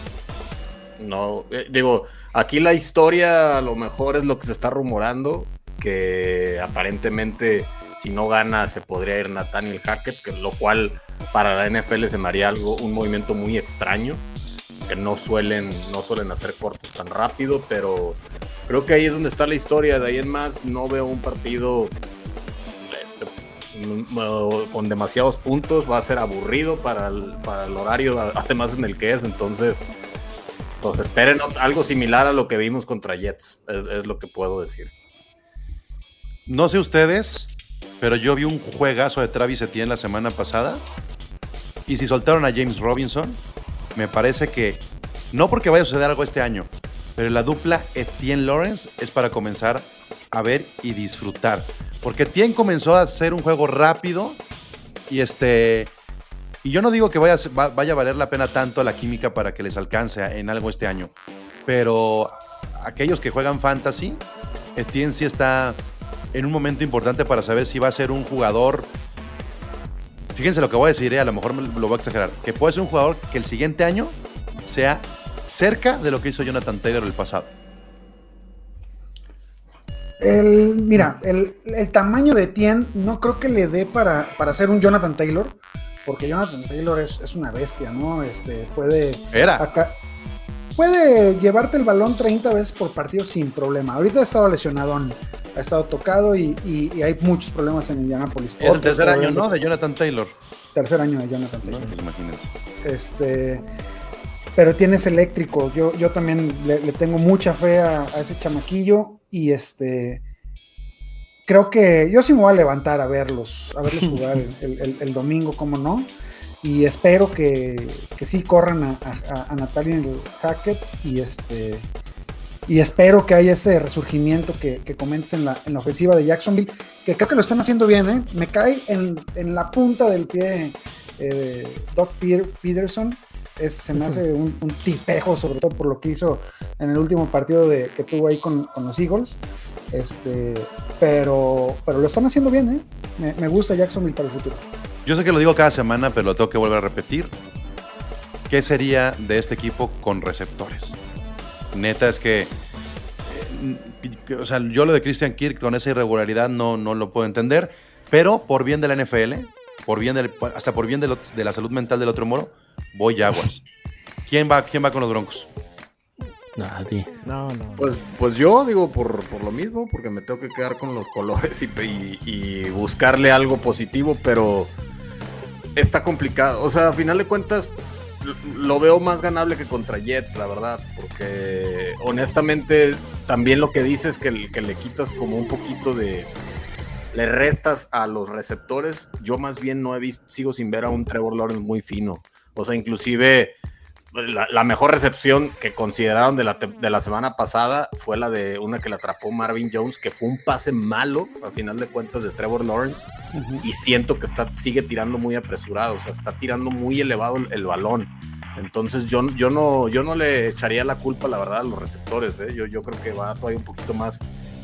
No, eh, digo, aquí la historia a lo mejor es lo que se está rumorando. Que aparentemente, si no gana, se podría ir Nathaniel Hackett. Que lo cual para la NFL se me haría algo, un movimiento muy extraño. Que no suelen, no suelen hacer cortes tan rápido, pero creo que ahí es donde está la historia. De ahí en más, no veo un partido este, con demasiados puntos. Va a ser aburrido para el, para el horario, además en el que es. Entonces, pues esperen algo similar a lo que vimos contra Jets. Es, es lo que puedo decir. No sé ustedes, pero yo vi un juegazo de Travis Etienne la semana pasada. Y si soltaron a James Robinson, me parece que no porque vaya a suceder algo este año, pero la dupla Etienne Lawrence es para comenzar a ver y disfrutar. Porque Etienne comenzó a hacer un juego rápido y este. Y yo no digo que vaya, vaya a valer la pena tanto la química para que les alcance en algo este año. Pero aquellos que juegan fantasy, Etienne sí está en un momento importante para saber si va a ser un jugador. Fíjense lo que voy a decir, eh, a lo mejor me- lo voy a exagerar. Que puede ser un jugador que el siguiente año sea cerca de lo que hizo Jonathan Taylor el pasado. El, mira, el, el tamaño de Tien no creo que le dé para, para ser un Jonathan Taylor, porque Jonathan Taylor es, es una bestia, ¿no? Este, puede, Era. acá, puede llevarte el balón 30 veces por partido sin problema. Ahorita ha estado lesionado, ha estado tocado y, y- y hay muchos problemas en Indianapolis. Es el tercer año, ¿no? De Jonathan Taylor. Tercer año de Jonathan. Taylor. Imagínense. Este, pero tienes eléctrico. Yo, yo también le, le tengo mucha fe a, a ese chamaquillo. Y este. Creo que yo sí me voy a levantar a verlos, a verlos jugar el, el- el- el domingo, como no. Y espero que, que sí corran a, a, a Natalia Hackett. Y este. Y espero que haya ese resurgimiento que, que en la, en la ofensiva de Jacksonville, que creo que lo están haciendo bien, ¿eh? Me cae en, la punta del pie eh, Doc Peter- Peterson. Se me hace un, tipejo, sobre todo por lo que hizo en el último partido que tuvo ahí con, los Eagles. Este, pero, pero lo están haciendo bien, ¿eh? Me gusta Jacksonville para el futuro. Yo sé que lo digo cada semana, pero lo tengo que volver a repetir. ¿Qué sería de este equipo con receptores? Neta es que, eh, o sea, yo lo de Christian Kirk con esa irregularidad no, no lo puedo entender, pero por bien de la NFL, por bien del- hasta por bien de, lo- de la salud mental del otro moro, voy Jaguars. ¿Quién va, ¿Quién va con los Broncos? Nadie. No, no. Pues, pues yo digo por, por lo mismo, porque me tengo que quedar con los colores y, y- y buscarle algo positivo, pero está complicado. O sea, a final de cuentas, lo veo más ganable que contra Jets, la verdad, porque honestamente también lo que dices que, le- que le quitas como un poquito de... Le restas a los receptores, yo más bien no he visto, sigo sin ver a un Trevor Lawrence muy fino. O sea, inclusive la, la mejor recepción que consideraron de la, de la semana pasada fue la de una que le atrapó Marvin Jones, que fue un pase malo, a final de cuentas, de Trevor Lawrence. Y siento que está, sigue tirando muy apresurado, o sea, está tirando muy elevado el, el balón. Entonces yo, yo, no, yo no le echaría la culpa, la verdad, a los receptores. ¿eh? Yo, yo creo que va todavía un poquito más,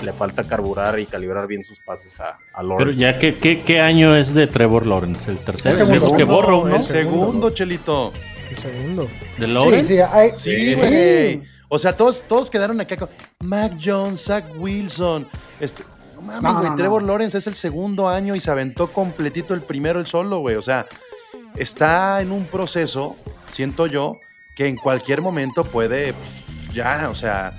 le falta carburar y calibrar bien sus pases a, a Pero Lawrence. ya, ¿qué, qué, qué año es de Trevor Lawrence? ¿El tercero? El segundo. que borro, ¿no? El segundo, Chelito. Un segundo. ¿De Sí, Lawrence? sí, hay- Sí, Sí, güey. O sea, todos, todos quedaron acá con Mac Jones, Zach Wilson. Este, no mames, No, güey. no, Trevor no. Lawrence es el segundo año y se aventó completito el primero el solo, güey. O sea, está en un proceso, siento yo, que en cualquier momento puede, ya, o sea,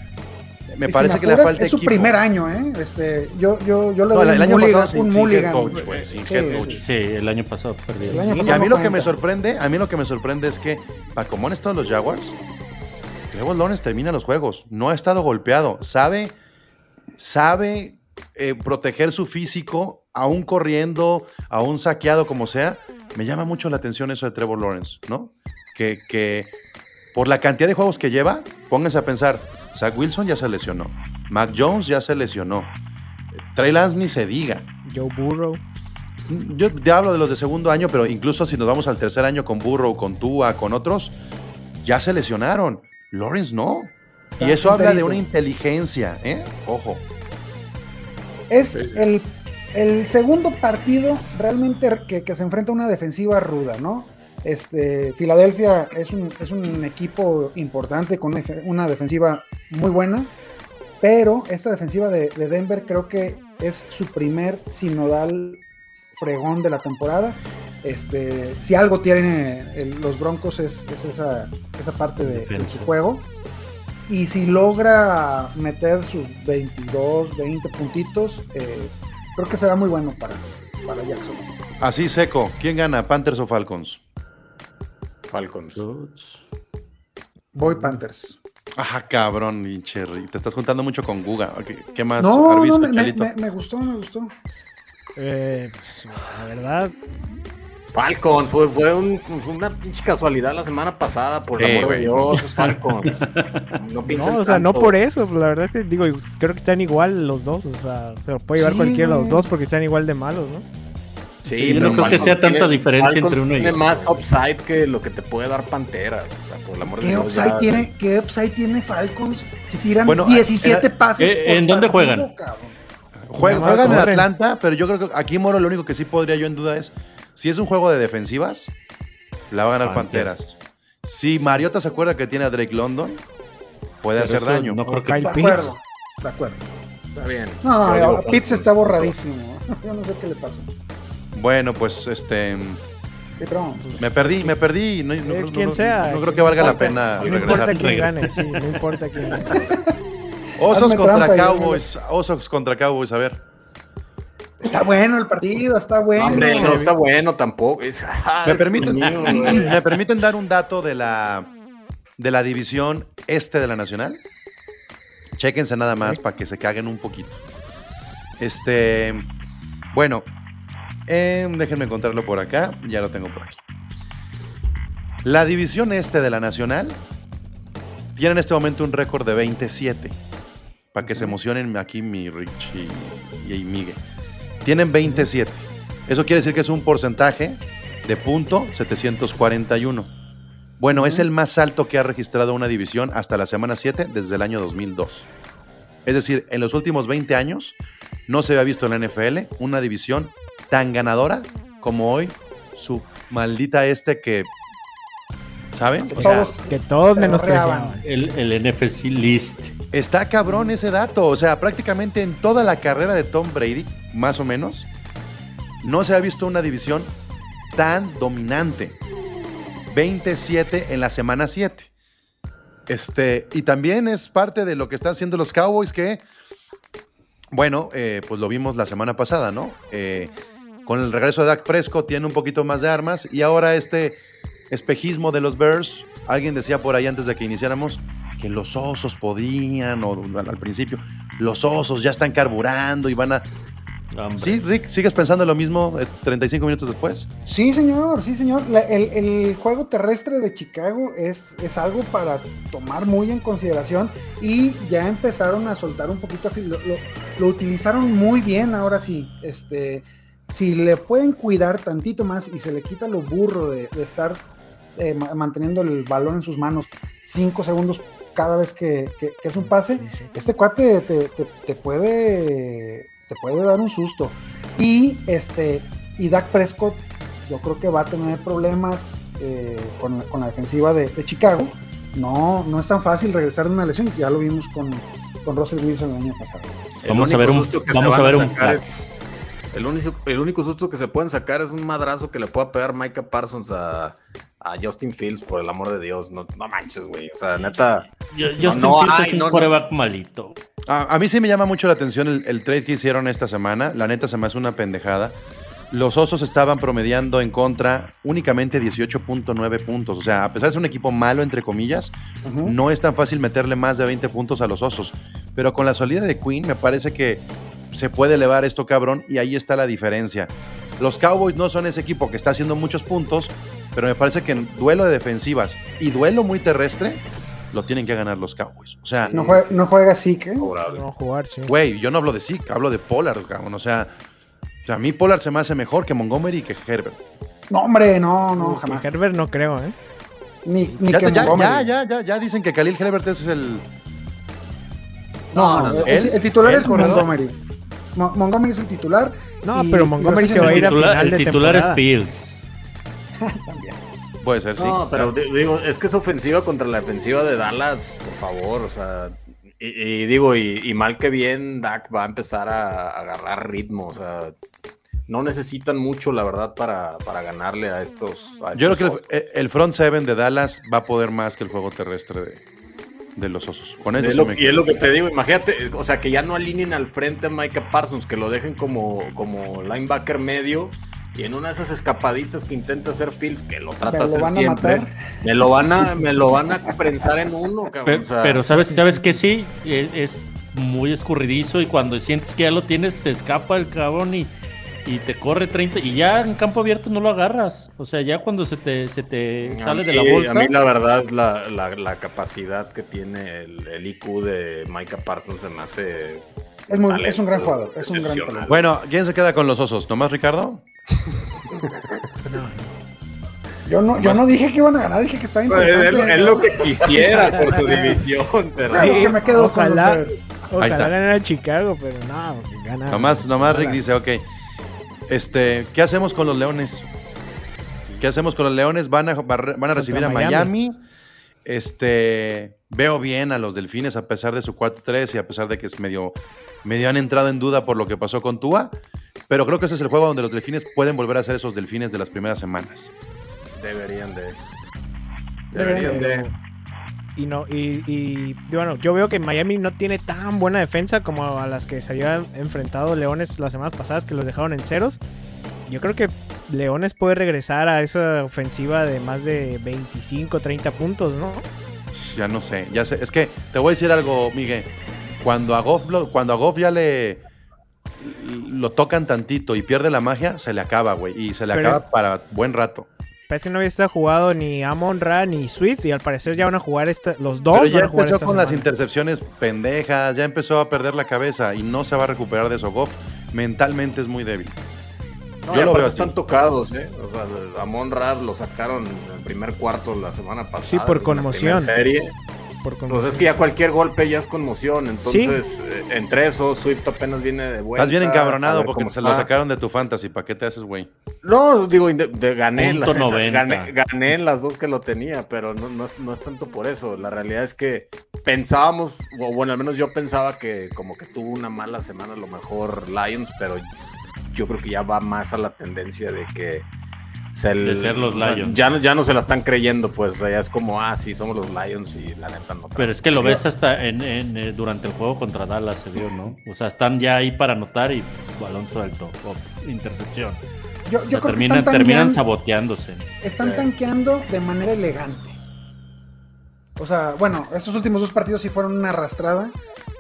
me y si parece que le falta Es su equipo. primer año, ¿eh? Este, yo, yo, yo le No, doy el un año mulligan, pasado sin, un sin head mulligan. coach, güey, sin Sí, head coach. sí. Sí, el año pasado año Y pasado a mí no lo que me sorprende, a mí lo que me sorprende es que, para como han estado los Jaguars, Trevor Lawrence termina los juegos. No ha estado golpeado. Sabe, sabe eh, proteger su físico, aún corriendo, aún saqueado, como sea. Me llama mucho la atención eso de Trevor Lawrence, ¿no? Que, que por la cantidad de juegos que lleva, pónganse a pensar, Zach Wilson ya se lesionó, Mac Jones ya se lesionó, Trey Lance ni se diga. Joe Burrow. Yo te hablo de los de segundo año, pero incluso si nos vamos al tercer año con Burrow, con Tua, con otros, ya se lesionaron. Lawrence no. Y eso habla de una inteligencia, ¿eh? Ojo. Es Sí, sí. el, el segundo partido realmente que, que se enfrenta a una defensiva ruda, ¿no? Este, Filadelfia es un, es un equipo importante con una, defe- una defensiva muy buena, pero esta defensiva de, de Denver creo que es su primer sinodal fregón de la temporada. Este, si algo tienen los Broncos es, es esa, esa parte de, su juego. Y si logra meter sus 22, 20 puntitos, eh, creo que será muy bueno para, para Jackson. Así seco. ¿Quién gana, Panthers o Falcons? Falcons. Voy Panthers. Ajá, cabrón, pinche Rick. Te estás juntando mucho con Guga. ¿Qué, más? No, Arvizo, no, me, me- Chelito? me- me gustó, me gustó. Eh, pues, la verdad, Falcons, fue, fue, un- fue una pinche casualidad la semana pasada, por el Sí, amor de Dios, es Falcons. No, piensen no, o sea, no por eso. La verdad es que digo, creo que están igual los dos. O sea, se lo puede llevar Sí, cualquiera de los dos porque están igual de malos, ¿no? Sí, Sí, yo no creo que sea tanta diferencia Falcons entre uno y tiene otro. más upside que lo que te puede dar Panteras. O sea, por el amor de ¿Qué Dios. upside, ya- tiene, ¿Qué upside tiene Falcons? Si tiran Bueno, 17 era- pases. eh, por ¿en dónde partido, juegan? cabrón. Juegan en. Atlanta, pero yo creo que aquí Moro lo único que sí podría yo en duda es si es un juego de defensivas, la va a ganar. Panteras. Si Mariota se acuerda que tiene a Drake London, puede Pero hacer daño. No creo que Kyle De Pitts. acuerdo, de acuerdo. Está bien. No, Pitts está borradísimo. Yo no sé qué le pasó. Bueno, pues este Sí, pero, pues, me perdí, me perdí. No, no- Eh, no- quien no- sea. no creo que valga la pena No regresar. importa quién gane, sí, no importa quién gane. Osos Hazme contra trampa Cowboys. Osos contra Cowboys, a ver. está bueno el partido, está bueno. Hombre, no está bueno tampoco. Es- ¿Me permiten, Dios mío, güey. ¿Me permiten dar un dato de la, de la división este de la Nacional? Chéquense nada más para que se caguen un poquito. Este, bueno, em, déjenme encontrarlo por acá. Ya lo tengo por aquí. La división este de la Nacional tiene en este momento un récord de 27. Para que se emocionen aquí mi Rich y, y Miguel. Tienen 27. Eso quiere decir que es un porcentaje de punto 741. Bueno, es el más alto que ha registrado una división hasta la semana 7 desde el año 2002. Es decir, en los últimos 20 años no se había visto en la NFL una división tan ganadora como hoy su maldita este que... ¿Saben? O sea, Todos Que todos arreaban. el, el NFC list. Está cabrón ese dato. O sea, prácticamente en toda la carrera de Tom Brady, más o menos, no se ha visto una división tan dominante. 27 en la semana 7. Este, y también es parte de lo que están haciendo los Cowboys que, bueno, eh, pues lo vimos la semana pasada, ¿no? Eh, con el regreso de Dak Prescott tiene un poquito más de armas y ahora este espejismo de los Bears, alguien decía por ahí antes de que iniciáramos que los osos podían, o al principio, los osos ya están carburando y van a... Hombre. Sí, Rick, ¿sigues pensando lo mismo eh, 35 minutos después? Sí, señor, sí, señor. La- el, el juego terrestre de Chicago es, es algo para tomar muy en consideración y ya empezaron a soltar un poquito. Lo, lo- lo utilizaron muy bien ahora sí. Este, si le pueden cuidar tantito más y se le quita lo burro de, de estar eh, ma- manteniendo el balón en sus manos cinco segundos cada vez que, que- que es un pase, este cuate te, te- te puede te puede dar un susto. Y este y Dak Prescott yo creo que va a tener problemas eh, con, la- con la defensiva de, de Chicago. No, no es tan fácil regresar de una lesión, ya lo vimos con, con Russell Wilson el año pasado. El Vamos a ver un- susto que se vamos a ver un es- el, único, el único susto que se pueden sacar es un madrazo que le pueda pegar Micah Parsons a, a Justin Fields, por el amor de Dios. No, no manches, güey. O sea, neta. Yo- Justin no Fields es un no, no. quarterback malito. A, a mí sí me llama mucho la atención el, el trade que hicieron esta semana. La neta se me hace una pendejada. Los Osos estaban promediando en contra únicamente 18.9 puntos. O sea, a pesar de ser un equipo malo, entre comillas, no es tan fácil meterle más de 20 puntos a los Osos. Pero con la salida de Queen me parece que se puede elevar esto cabrón y ahí está la diferencia. Los Cowboys no son ese equipo que está haciendo muchos puntos, pero me parece que en duelo de defensivas y duelo muy terrestre lo tienen que ganar los Cowboys. O sea, No juega, no juega así, ¿qué? favorable. No jugar, sí. Güey, yo no hablo de Zeke, hablo de Pollard, cabrón. O sea, sea, a mí Pollard se me hace mejor que Montgomery y que Herbert. No, hombre, no, no, Que jamás. Herbert no creo, ¿eh? Ni, ni Ya, que ya, ya, Montgomery. ya, ya, ya dicen que Khalil Herbert es el. No, no, no. El, titular es. Montgomery. Mo- Montgomery es el titular. No, y- pero Montgomery se va a ir a final el de titular es. Fields. Puede ser, sí. No, pero di- digo, es que es ofensiva contra la defensiva de Dallas, por favor, o sea, y, y digo, y, y mal que bien, Dak va a empezar a, a agarrar ritmo, o sea, no necesitan mucho, la verdad, para, para ganarle a estos. a Yo creo estos que el, el front seven de Dallas va a poder más que el juego terrestre de, de los osos. Con eso lo- me y es lo que te digo, imagínate, o sea, que ya no alineen al frente a Micah Parsons, que lo dejen como, como linebacker medio, y en una de esas escapaditas que intenta hacer Fields, que lo trata de hacer van a siempre, matar. me lo van a, me lo van a prensar en uno, cabrón. Pero, o sea, pero sabes, sabes que sí, es, es muy escurridizo y cuando sientes que ya lo tienes, se escapa el cabrón y, y te corre 30 y ya en campo abierto no lo agarras. O sea, ya cuando se te, se te sale de la bolsa. A mí la verdad, la, la, la capacidad que tiene el, el IQ de Micah Parsons se me hace... Es, muy- talento es un gran jugador. Es un gran talento. Bueno, ¿quién se queda con los osos? ¿Nomás Ricardo? Yo no, yo no dije que iban a ganar, dije que estaba Pues, interesante. es, es lo que quisiera por su división, pero... Claro que me quedo con los ojalá, ganara Chicago, pero no, porque gana. Nomás, nomás Rick dice, ok. Este, ¿qué hacemos con los leones? ¿Qué hacemos con los leones? Van a, van a recibir a Miami. Miami. Este, veo bien a los delfines a pesar de su 4-3 y a pesar de que es medio, medio han entrado en duda por lo que pasó con Tua. Pero creo que ese es el juego donde los delfines pueden volver a ser esos delfines de las primeras semanas. Deberían de... Deberían Deberían de... Y no, y, bueno, yo veo que Miami no tiene tan buena defensa como a las que se habían enfrentado Leones las semanas pasadas que los dejaron en ceros. Yo creo que Leones puede regresar a esa ofensiva de más de 25, 30 puntos, ¿no? Ya no sé, ya sé. Es que te voy a decir algo, Miguel. Cuando a Goff, cuando a Goff ya le lo tocan tantito y pierde la magia, se le acaba, güey. Y se le Pero acaba para buen rato. Parece que no había estado jugado ni Amon Ra ni Swift y al parecer ya van a jugar esta, los dos Pero van ya a jugar empezó esta con las intercepciones pendejas, ya empezó a perder la cabeza y no se va a recuperar de eso. Goff mentalmente es muy débil. No, Yo lo veo están tocados, ¿eh? O sea, a Mon Rab lo sacaron en el primer cuarto la semana pasada. Sí, por en la conmoción. Serie. Por Pues es que ya cualquier golpe ya es conmoción. Entonces, eh, entre eso, Swift apenas viene de vuelta. Estás bien encabronado porque se lo sacaron de tu fantasy. ¿Para qué te haces, güey? No, digo, de, de- gané, la- 90. gané, gané en las dos que lo tenía, pero no, no, es, no es tanto por eso. La realidad es que pensábamos, o bueno, al menos yo pensaba que como que tuvo una mala semana a lo mejor Lions, pero yo creo que ya va más a la tendencia de que se el- De ser los o sea, Lions. ya, no- ya no se la están creyendo, pues ya es como, ah, sí, somos los Lions y la neta no. Pero es que lo ves hasta en, en, eh, durante el juego contra Dallas, se vio, ¿no? O sea, están ya ahí para anotar y balón suelto o intercepción. Yo, O yo sea, creo terminan, que están terminan tanqueando, saboteándose. están Sí. tanqueando de manera elegante. O sea, bueno, estos últimos dos partidos sí fueron una arrastrada.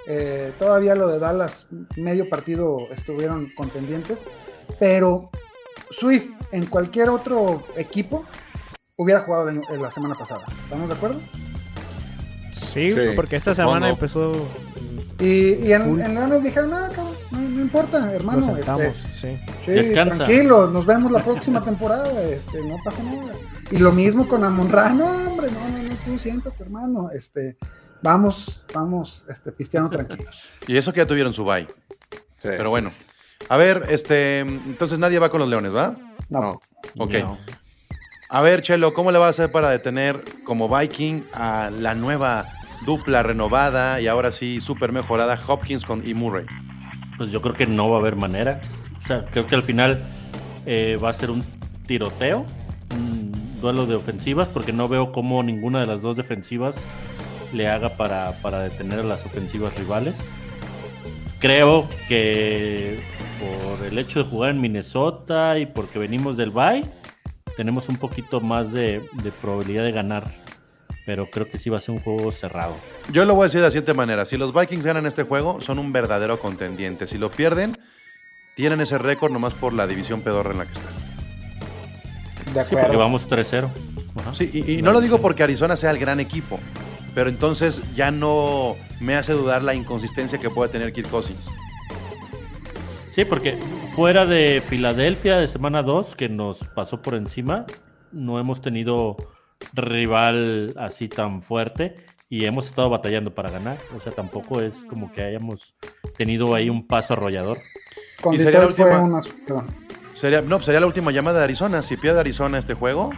Eh, todavía lo de Dallas, medio partido estuvieron contendientes. Pero Swift en cualquier otro equipo hubiera jugado año- la semana pasada. ¿Estamos de acuerdo? Sí, Sí, porque esta semana empezó. Y, y en, en Leones dijeron, no, cabrón, no, no importa, hermano. Lo sentamos, este, sí. Sí, Descansa. tranquilo, nos vemos la próxima temporada, este, no pasa nada. Y lo mismo con Amonra, no, hombre, no, no, no, tú siéntate, hermano, este, vamos, vamos, este, pisteando tranquilos. Y eso que ya tuvieron su bye. Sí, Pero sí, bueno. sí. A ver, este, entonces nadie va con los Leones, ¿va? No, No. Ok. No. A ver, Chelo, ¿cómo le va a hacer para detener como Viking a la nueva dupla renovada y ahora sí súper mejorada Hopkins con y Murray? Pues yo creo que no va a haber manera. O sea, creo que al final eh, va a ser un tiroteo, un duelo de ofensivas, porque no veo cómo ninguna de las dos defensivas le haga para, para detener a las ofensivas rivales. Creo que por el hecho de jugar en Minnesota y porque venimos del bye, tenemos un poquito más de, de probabilidad de ganar. Pero creo que sí va a ser un juego cerrado. Yo lo voy a decir de la siguiente manera. Si los Vikings ganan este juego, son un verdadero contendiente. Si lo pierden, tienen ese récord nomás por la división pedorra en la que están. de Sí, porque acuerdo. vamos 3-0. Ajá. Sí, y, y no lo digo porque Arizona sea el gran equipo, pero entonces ya no me hace dudar la inconsistencia que puede tener Kirk Cousins. Sí, porque fuera de Filadelfia de semana 2, que nos pasó por encima, no hemos tenido rival así tan fuerte y hemos estado batallando para ganar. O sea, tampoco es como que hayamos tenido ahí un paso arrollador. Con y sería la fue última- unas, perdón. Sería, no, sería la última llamada de Arizona. Si pierde Arizona este juego,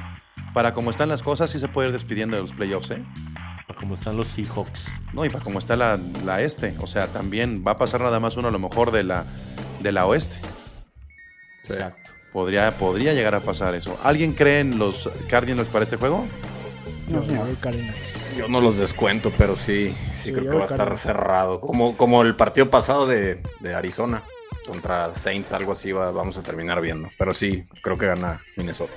para cómo están las cosas, sí se puede ir despidiendo de los playoffs, ¿eh? Como están los Seahawks. No, y para cómo está la, la este. O sea, también va a pasar nada más uno a lo mejor de la, de la oeste. Sí. Exacto. Podría, podría llegar a pasar eso. ¿Alguien cree en los Cardinals para este juego? No, Yo señor. Yo no los descuento, pero sí, sí, Sí, creo que va a estar cerrado. Como, como el partido pasado de, de Arizona contra Saints, algo así va- vamos a terminar viendo. Pero sí, creo que gana Minnesota.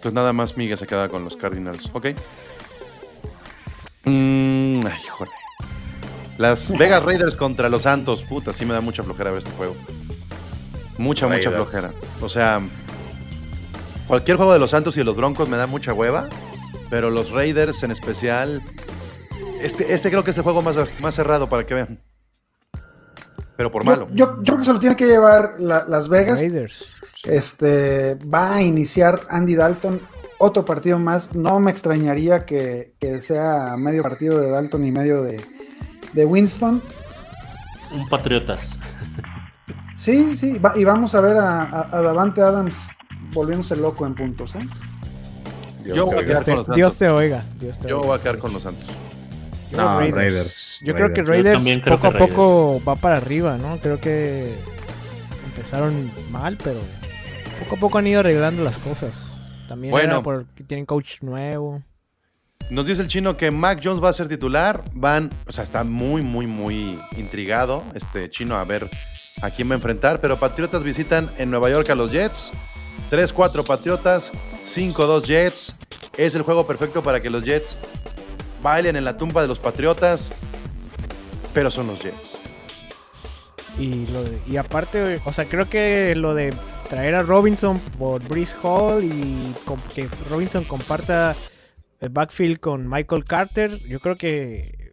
Pues nada más Miguel se queda con los Cardinals. Ok. Mm, ay, híjole. Las Vegas Raiders contra los Santos. Puta, sí me da mucha flojera ver este juego. Mucha, mucha flojera. O sea, cualquier juego de los Santos y de los Broncos me da mucha hueva. Pero los Raiders en especial. Este, este creo que es el juego más, más cerrado para que vean. Pero por malo. Yo, yo creo que se lo tiene que llevar la- Las Vegas. Raiders. Este va a iniciar Andy Dalton otro partido más. No me extrañaría que, que sea medio partido de Dalton y medio de, de Winston. Un Patriotas. Sí, sí, va- y vamos a ver a, a- a Davante Adams volviéndose loco en puntos. ¿eh? Dios Yo te voy a oiga. quedar con los Dios Santos. te oiga. Dios te Yo oiga. voy a quedar con los Santos. Yo No, Raiders. Raiders. Yo creo que Raiders. Creo poco que a poco va para arriba, ¿no? Creo que empezaron mal, pero poco a poco han ido arreglando las cosas. También Bueno. era tienen coach nuevo. Nos dice el chino que Mac Jones va a ser titular. Van, o sea, está muy, muy, muy intrigado este chino a ver a quién va a enfrentar. Pero Patriotas visitan en Nueva York a los Jets. 3-4 Patriotas, 5-2 Jets. Es el juego perfecto para que los Jets bailen en la tumba de los Patriotas. Pero son los Jets. Y, lo de- y aparte, o sea, creo que lo de traer a Robinson por Breeze Hall y que Robinson comparta el backfield con Michael Carter, yo creo que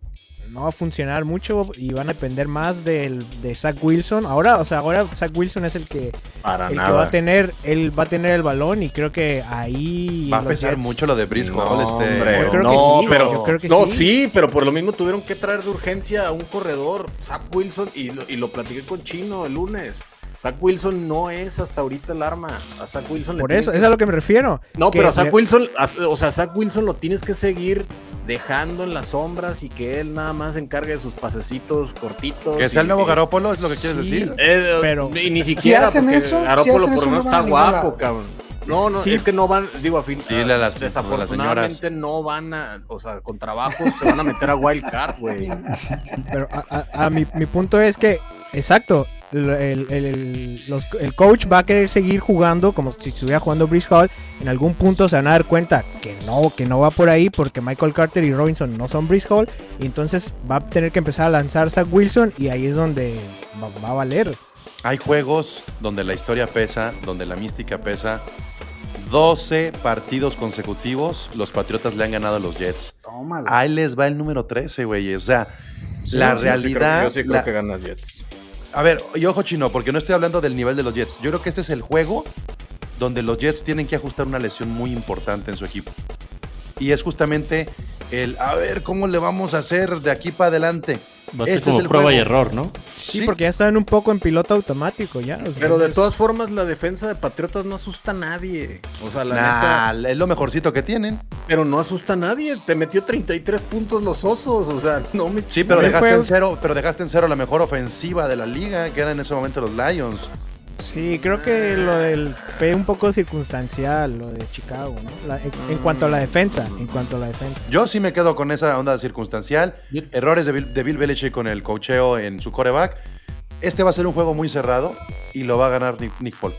no va a funcionar mucho y van a depender más del, de Zach Wilson. Ahora, o sea, ahora Zach Wilson es el que, Para el que va a tener, él va a tener el balón y creo que ahí Va a pesar Jets- mucho lo de Brice No. Este, hombre, Yo creo que no, sí, pero yo creo que no, sí. sí. pero por lo mismo tuvieron que traer de urgencia a un corredor, Zach Wilson, y lo, y lo platiqué con Chino el lunes. Zach Wilson no es hasta ahorita el arma. A Zach Wilson le Por eso, que- es a lo que me refiero. No, que pero a Zach le- Wilson, a- o sea, a Zach Wilson lo tienes que seguir dejando en las sombras y que él nada más se encargue de sus pasecitos cortitos. que sea el nuevo Garópolo, es lo que quieres Sí. decir. Eh, pero- y ni siquiera hacen porque eso, si hacen por lo no menos a está guapo, lado. cabrón. No, no, Sí. es que no van, digo, a fin, Dile a las- desafortunadamente no van a, o sea, con trabajo se van a meter a Wild Card, güey. Pero a, a- a mi, mi punto es que, exacto, el, el- el- los- el coach va a querer seguir jugando como si estuviera jugando Brice Hall. En algún punto se van a dar cuenta que no, que no va por ahí porque Michael Carter y Robinson no son Brice Hall. Y entonces va a tener que empezar a lanzar Zach Wilson y ahí es donde va, va a valer. Hay juegos donde la historia pesa, donde la mística pesa. 12 partidos consecutivos, los Patriotas le han ganado a los Jets. Tómala. Ahí les va el número 13, güey. O sea, Sí, la yo sí creo- realidad. Yo sí creo la- que ganas Jets. A ver, y ojo chino, porque no estoy hablando del nivel de los Jets. Yo creo que este es el juego donde los Jets tienen que ajustar una lesión muy importante en su equipo. Y es justamente el, a ver, ¿cómo le vamos a hacer de aquí para adelante? Va a ser Este es como el prueba y error, ¿no? Sí, Sí. porque ya están un poco en piloto automático ya. Pero de todas formas, la defensa de Patriotas no asusta a nadie. O sea, la Nah, neta. es lo mejorcito que tienen. Pero no asusta a nadie. Te metió 33 puntos los osos. O sea, no me Sí, pero Sí, dejaste fue- en cero, pero dejaste en cero la mejor ofensiva de la liga, que eran en ese momento los Lions. Sí, creo que lo del fue un poco circunstancial, lo de Chicago, ¿no? La- en, en cuanto a la defensa, en cuanto a la defensa. Yo sí me quedo con esa onda circunstancial. Yo- Errores de Bill, de Bill Belichick con el cocheo en su coreback. Este va a ser un juego muy cerrado y lo va a ganar Nick, Nick Folk.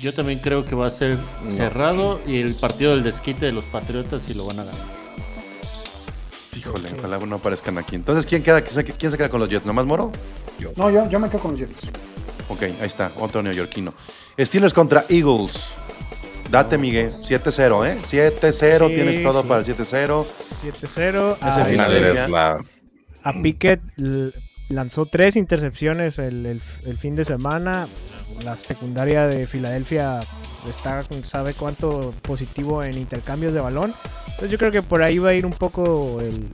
Yo también creo que va a ser cerrado y el partido del desquite de los Patriotas y lo van a ganar. Híjole, ojalá no aparezcan aquí. Entonces, ¿quién, queda, quién, se, queda con los Jets? ¿Nomás Moro? No, yo, yo me quedo con los Jets. Ok, ahí está, otro neoyorquino. Steelers contra Eagles. Date, Miguel. 7-0, ¿eh? 7-0, Sí, tienes todo sí. para el 7-0. 7-0. Ese A, final es la- a Pickett lanzó tres intercepciones el, el- el fin de semana. La secundaria de Filadelfia está, sabe cuánto positivo en intercambios de balón. Entonces yo creo que por ahí va a ir un poco el,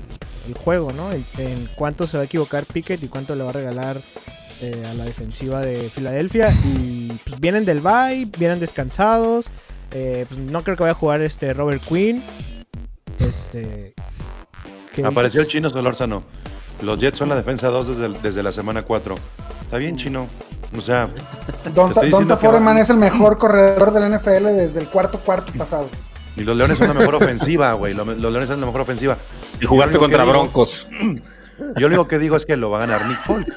el juego, ¿no? En, en cuánto se va a equivocar Pickett y cuánto le va a regalar eh, a la defensiva de Filadelfia. Y pues vienen del bye, vienen descansados. Eh, pues, no creo que vaya a jugar este Robert Quinn. Este. ¿qué Apareció el chino Solórzano. Los Jets son la defensa 2 desde, el- desde la semana 4. Está bien, chino. O sea, Donta, Foreman es el mejor corredor del NFL desde el cuarto cuarto pasado. y los Leones son la mejor ofensiva, güey. Los, los Leones son la mejor ofensiva. Y jugaste contra digo- Broncos. Yo lo único que digo es que lo va a ganar Nick Folk.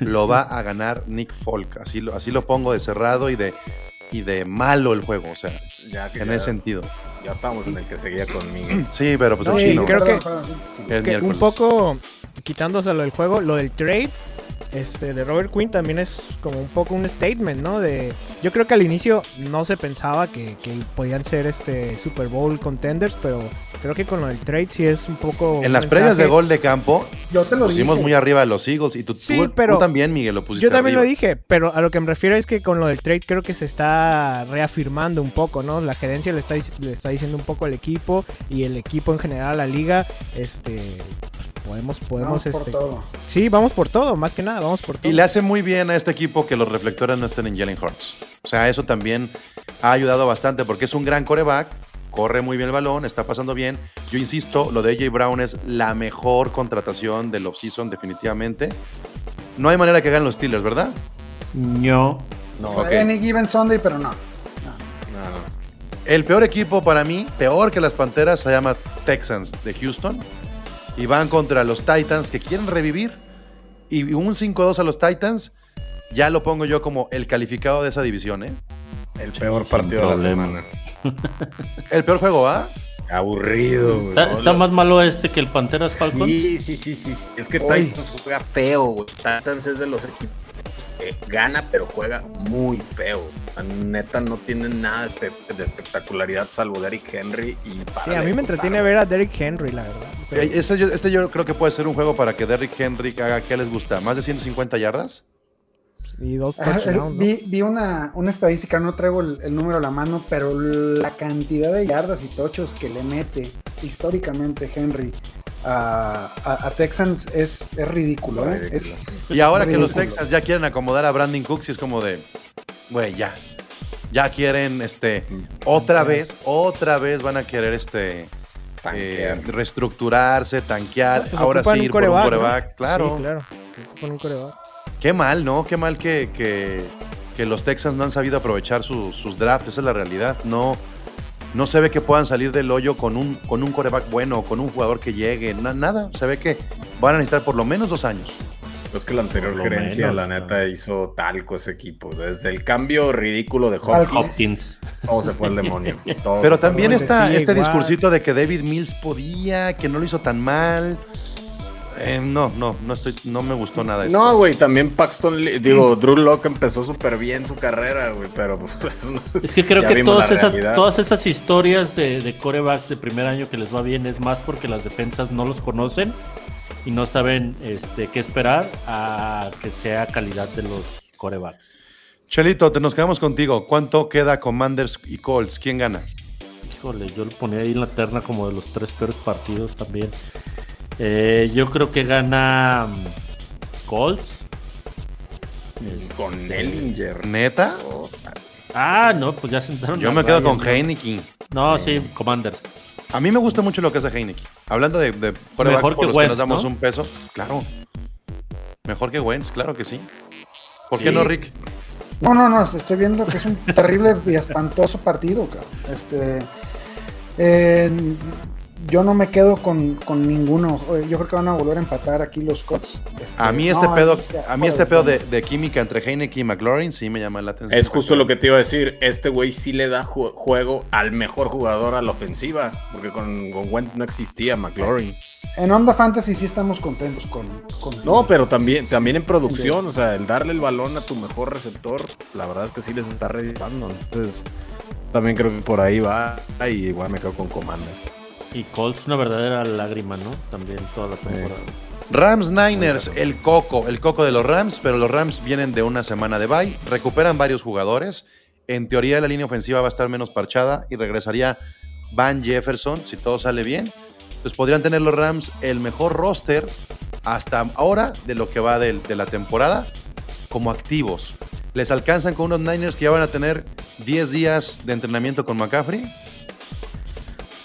Lo va a ganar Nick Folk. Así lo, así lo pongo de cerrado y de, y de malo el juego. O sea, Ya, que en ya, ese sentido. ya estábamos en el que seguía conmigo. Sí, pero pues No, el chino. creo Perdón, que- que un poco quitándoselo del juego, lo del trade este, de Robert Quinn también es como un poco un statement, ¿no? De, yo creo que al inicio no se pensaba que, que podían ser este Super Bowl contenders, pero creo que con lo del trade sí es un poco... En un las previas de gol de campo, Yo te lo pusimos dije. muy arriba a los Eagles. Y tú, Sí, tú- tú pero- también, Miguel, lo pusiste Yo también arriba. lo dije, pero a lo que me refiero es que con lo del trade creo que se está reafirmando un poco, ¿no? La gerencia le está, le está diciendo un poco al equipo y el equipo en general a la liga, este, podemos, podemos, Vamos por este, todo. sí, vamos por todo, más que nada, vamos por todo. Y le hace muy bien a este equipo que los reflectores no estén en Jalen Hurts. O sea, eso también ha ayudado bastante porque es un gran coreback, corre muy bien el balón, está pasando bien. Yo insisto, lo de AJ Brown es la mejor contratación del offseason, definitivamente. No hay manera que hagan los Steelers, ¿verdad? No. No, ok. Any given Sunday, pero no. No, no. El peor equipo para mí, peor que las Panteras, se llama Texans de Houston. Y van contra los Titans que quieren revivir. Y un 5-2 a los Titans, ya lo pongo yo como el calificado de esa división, ¿eh? El peor partido de la semana. El peor juego, ¿ah? Aburrido, güey. Está, está más malo este que el Panteras Falcons. Sí, sí, sí, sí. sí. Es que Uy. Titans juega feo, güey. Titans es de los equipos que gana, pero juega muy feo. La Neta, no tiene nada de espe- de espectacularidad salvo Derrick Henry y Sí, a mí me entretiene ver a Derrick Henry, la verdad. Pero- Eh, Este yo, este yo creo que puede ser un juego para que Derrick Henry haga qué les gusta. ¿Más de 150 yardas? y dos Ajá, touchdowns, ¿no? vi, vi una, una estadística, no traigo el, el número a la mano, pero la cantidad de yardas y tochos que le mete históricamente Henry a, a- a Texans es, es ridículo. ¿eh? Es-. Y ahora que los. Texans ya quieren acomodar a Brandon Cooks, y es como de, güey, ya. Ya quieren, este, otra vez, otra vez van a querer, este, Tanquear. eh, reestructurarse, tanquear. Pues ahora sí ir por un coreback, ¿no? coreback, claro. Sí, claro. Con un coreback. Qué mal, ¿no? Qué mal que, que, que los Texans no han sabido aprovechar su- sus drafts, esa es la realidad. No, no se ve que puedan salir del hoyo con un, con un coreback bueno, con un jugador que llegue, na- nada. Se ve que van a necesitar por lo menos dos años. Es que la anterior Por gerencia, menos, la ¿no? neta, hizo talco ese equipo. Desde el cambio ridículo de Hopkins, Hopkins. todo se fue al demonio. todo Pero también está este igual. discursito de que David Mills podía, que no lo hizo tan mal. Eh, no, no, no estoy, no me gustó nada eso. No, güey, también Paxton, Lee- digo, Drew Locke empezó súper bien su carrera, güey, pero pues no- Es que creo que todas esas, realidad. todas esas historias de, de corebacks de primer año que les va bien es más porque las defensas no los conocen y no saben este, qué esperar a que sea calidad de los corebacks. Chelito, te nos quedamos contigo. ¿Cuánto queda Commanders y Colts? ¿Quién gana? Híjole, yo lo ponía ahí en la terna como de los tres peores partidos también. Eh, yo creo que gana mm, Colts. Este, Con Ellinger. ¿Neta? Ah, no, pues ya sentaron. Yo me quedo Ryan, con. Heineken. No, sí, Commanders. A mí me gusta mucho lo que hace Heineken. Hablando de, de Mejor por que los Wentz, nos damos ¿no? un peso. Claro. Mejor que Wentz, claro que sí. ¿Por Sí. qué no, Rick? No, no, no, estoy viendo que es un terrible y espantoso partido, cabrón. Este, eh, yo no me quedo con, con ninguno. Eh, Yo creo que van a volver a empatar aquí los Colts. Este, A mí este no, pedo, ya, a mí este pedo de, química entre Heineken y McLaurin sí me llama la atención. Es justo lo que te iba a decir. Este güey sí le da ju- juego al mejor jugador a la ofensiva. Porque con, con Wentz no existía McLaurin. En Onda Fantasy sí estamos contentos con. con- No, pero también, también en producción. O sea, el darle el balón a tu mejor receptor, la verdad es que sí les está reditando. Entonces, también creo que por ahí va. Y igual me quedo con Commanders. Y Colts una verdadera lágrima, ¿no? También toda la temporada. Rams Niners, el coco, el coco de los Rams, pero los Rams vienen de una semana de bye, recuperan varios jugadores. En teoría la línea ofensiva va a estar menos parchada y regresaría Van Jefferson si todo sale bien. Entonces podrían tener los Rams el mejor roster hasta ahora de lo que va del- de, la temporada como activos. Les alcanzan con unos Niners que ya van a tener 10 días de entrenamiento con McCaffrey.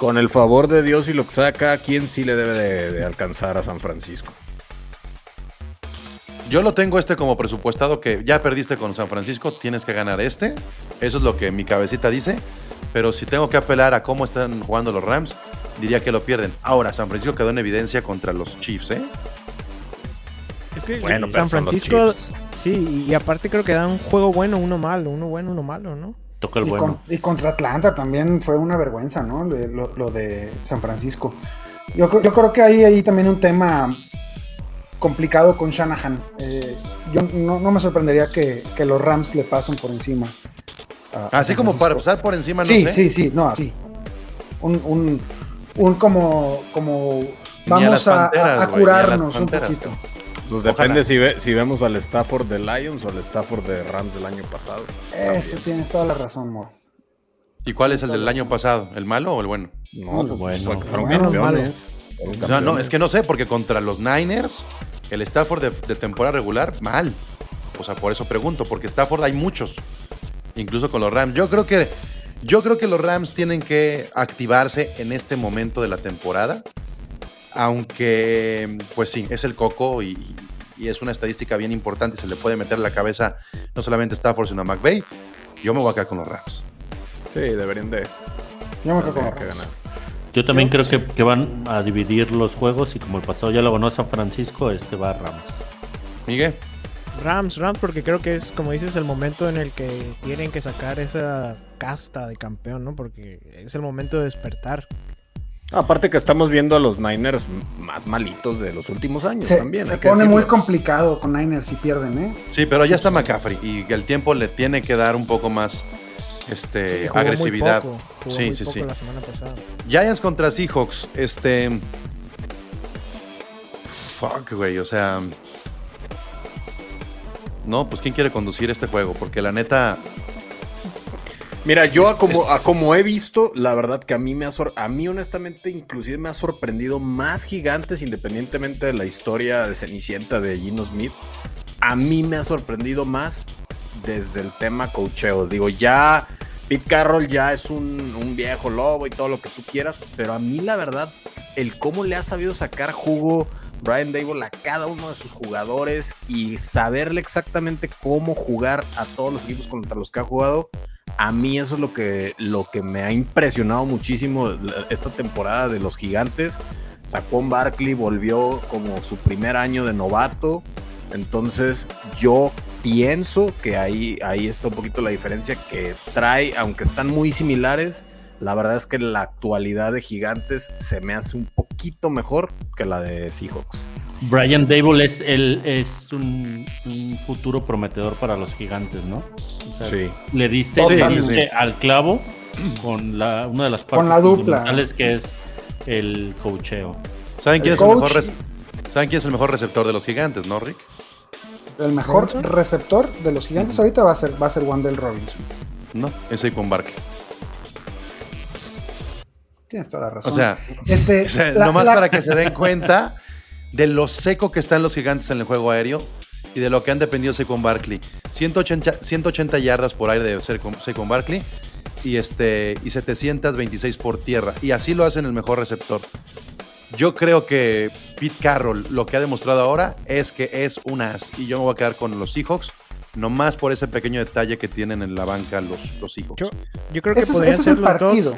Con el favor de Dios y lo que sea, cada quien sí le debe de, de alcanzar a San Francisco. Yo lo tengo este como presupuestado que ya perdiste con San Francisco, tienes que ganar este. Eso es lo que mi cabecita dice. Pero si tengo que apelar a cómo están jugando los Rams, diría que lo pierden. Ahora, San Francisco quedó en evidencia contra los Chiefs, ¿eh? Es que Bueno, San Francisco, sí, y aparte creo que da un juego bueno, uno malo, uno bueno, uno malo, ¿no? Toca el Y, bueno. con- y contra Atlanta también fue una vergüenza, ¿no? Lo, lo- lo de San Francisco. Yo, yo creo que hay ahí también un tema complicado con Shanahan. Eh, yo no, no me sorprendería que, que los Rams le pasen por encima. a- Así como para pasar por encima, no sí, sé. sí, sí, no, así. Un, un, un como, como vamos a, Panteras, a- curarnos un poquito. Pues Ojalá. depende si, ve- si vemos al Stafford de Lions o al Stafford de Rams del año pasado. Eso tienes toda la razón, Moro. ¿Y cuál es el del año pasado? ¿El malo o el bueno? No, pues Bueno, fue fueron bueno, campeones. Fueron O sea, no, es que no sé, porque contra los Niners, el Stafford de, de temporada regular, mal. O sea, por eso pregunto, porque Stafford hay muchos, incluso con los Rams. Yo creo que, yo creo que los Rams tienen que activarse en este momento de la temporada, aunque, pues sí, es el coco y, y es una estadística bien importante y se le puede meter la cabeza no solamente a Stafford, sino a McVay. Yo me voy a quedar con los Rams. Sí, deberían de, Yo me quedo con tendrían los que Rams. ganar. Yo también creo que, que van a dividir los juegos y como el pasado ya lo ganó San Francisco, este va a Rams. Miguel. Rams, Rams, porque creo que es, como dices, el momento en el que tienen que sacar esa casta de campeón, ¿no? Porque es el momento de despertar. Aparte que estamos viendo a los Niners más malitos de los últimos años Se, también. se pone muy complicado con Niners si pierden, ¿eh? Sí, pero ya está McCaffrey y el tiempo le tiene que dar un poco más este, Sí, jugó muy agresividad. poco, jugó Sí, muy sí, poco sí. la semana pasada. Giants contra Seahawks, este. Fuck, güey, o sea. No, pues ¿quién quiere conducir este juego? Porque la neta. Mira, yo a como, a como he visto, la verdad que a mí me ha sor- a mí honestamente inclusive me ha sorprendido más gigantes independientemente de la historia de Cenicienta de Gino Smith. A mí me ha sorprendido más desde el tema cocheo. Digo, ya Pete Carroll ya es un, un viejo lobo y todo lo que tú quieras, pero a mí la verdad, el cómo le ha sabido sacar jugo Brian Dable a cada uno de sus jugadores y saberle exactamente cómo jugar a todos los equipos contra los que ha jugado, a mí eso es lo que, lo que me ha impresionado muchísimo esta temporada de los gigantes. Saquon Barkley volvió como su primer año de novato. Entonces yo pienso que ahí, ahí está un poquito la diferencia que trae, aunque están muy similares, la verdad es que la actualidad de Gigantes se me hace un poquito mejor que la de Seahawks. Brian Dable es, el, es un, futuro prometedor para los gigantes, ¿no? sí. Le diste, al clavo con la, una de las partes con dupla. que es el cocheo. ¿Saben quién, es el mejor ¿Saben quién es el mejor receptor de los gigantes, no, Rick? El mejor receptor de los gigantes ahorita va a ser, va a ser Wandel Robinson. No, es con Barkley. Tienes toda la razón. O sea, este, nomás para que se den cuenta de lo seco que están los gigantes en el juego aéreo y de lo que han dependido Saquon Barkley. 180, 180 yardas por aire de Saquon Barkley y, este, y 726 por tierra. Y así lo hacen el mejor receptor. Yo creo que Pete Carroll lo que ha demostrado ahora es que es un as. Y yo me voy a quedar con los Seahawks. Nomás por ese pequeño detalle que tienen en la banca los, los Seahawks. Yo, creo que podrían ser los dos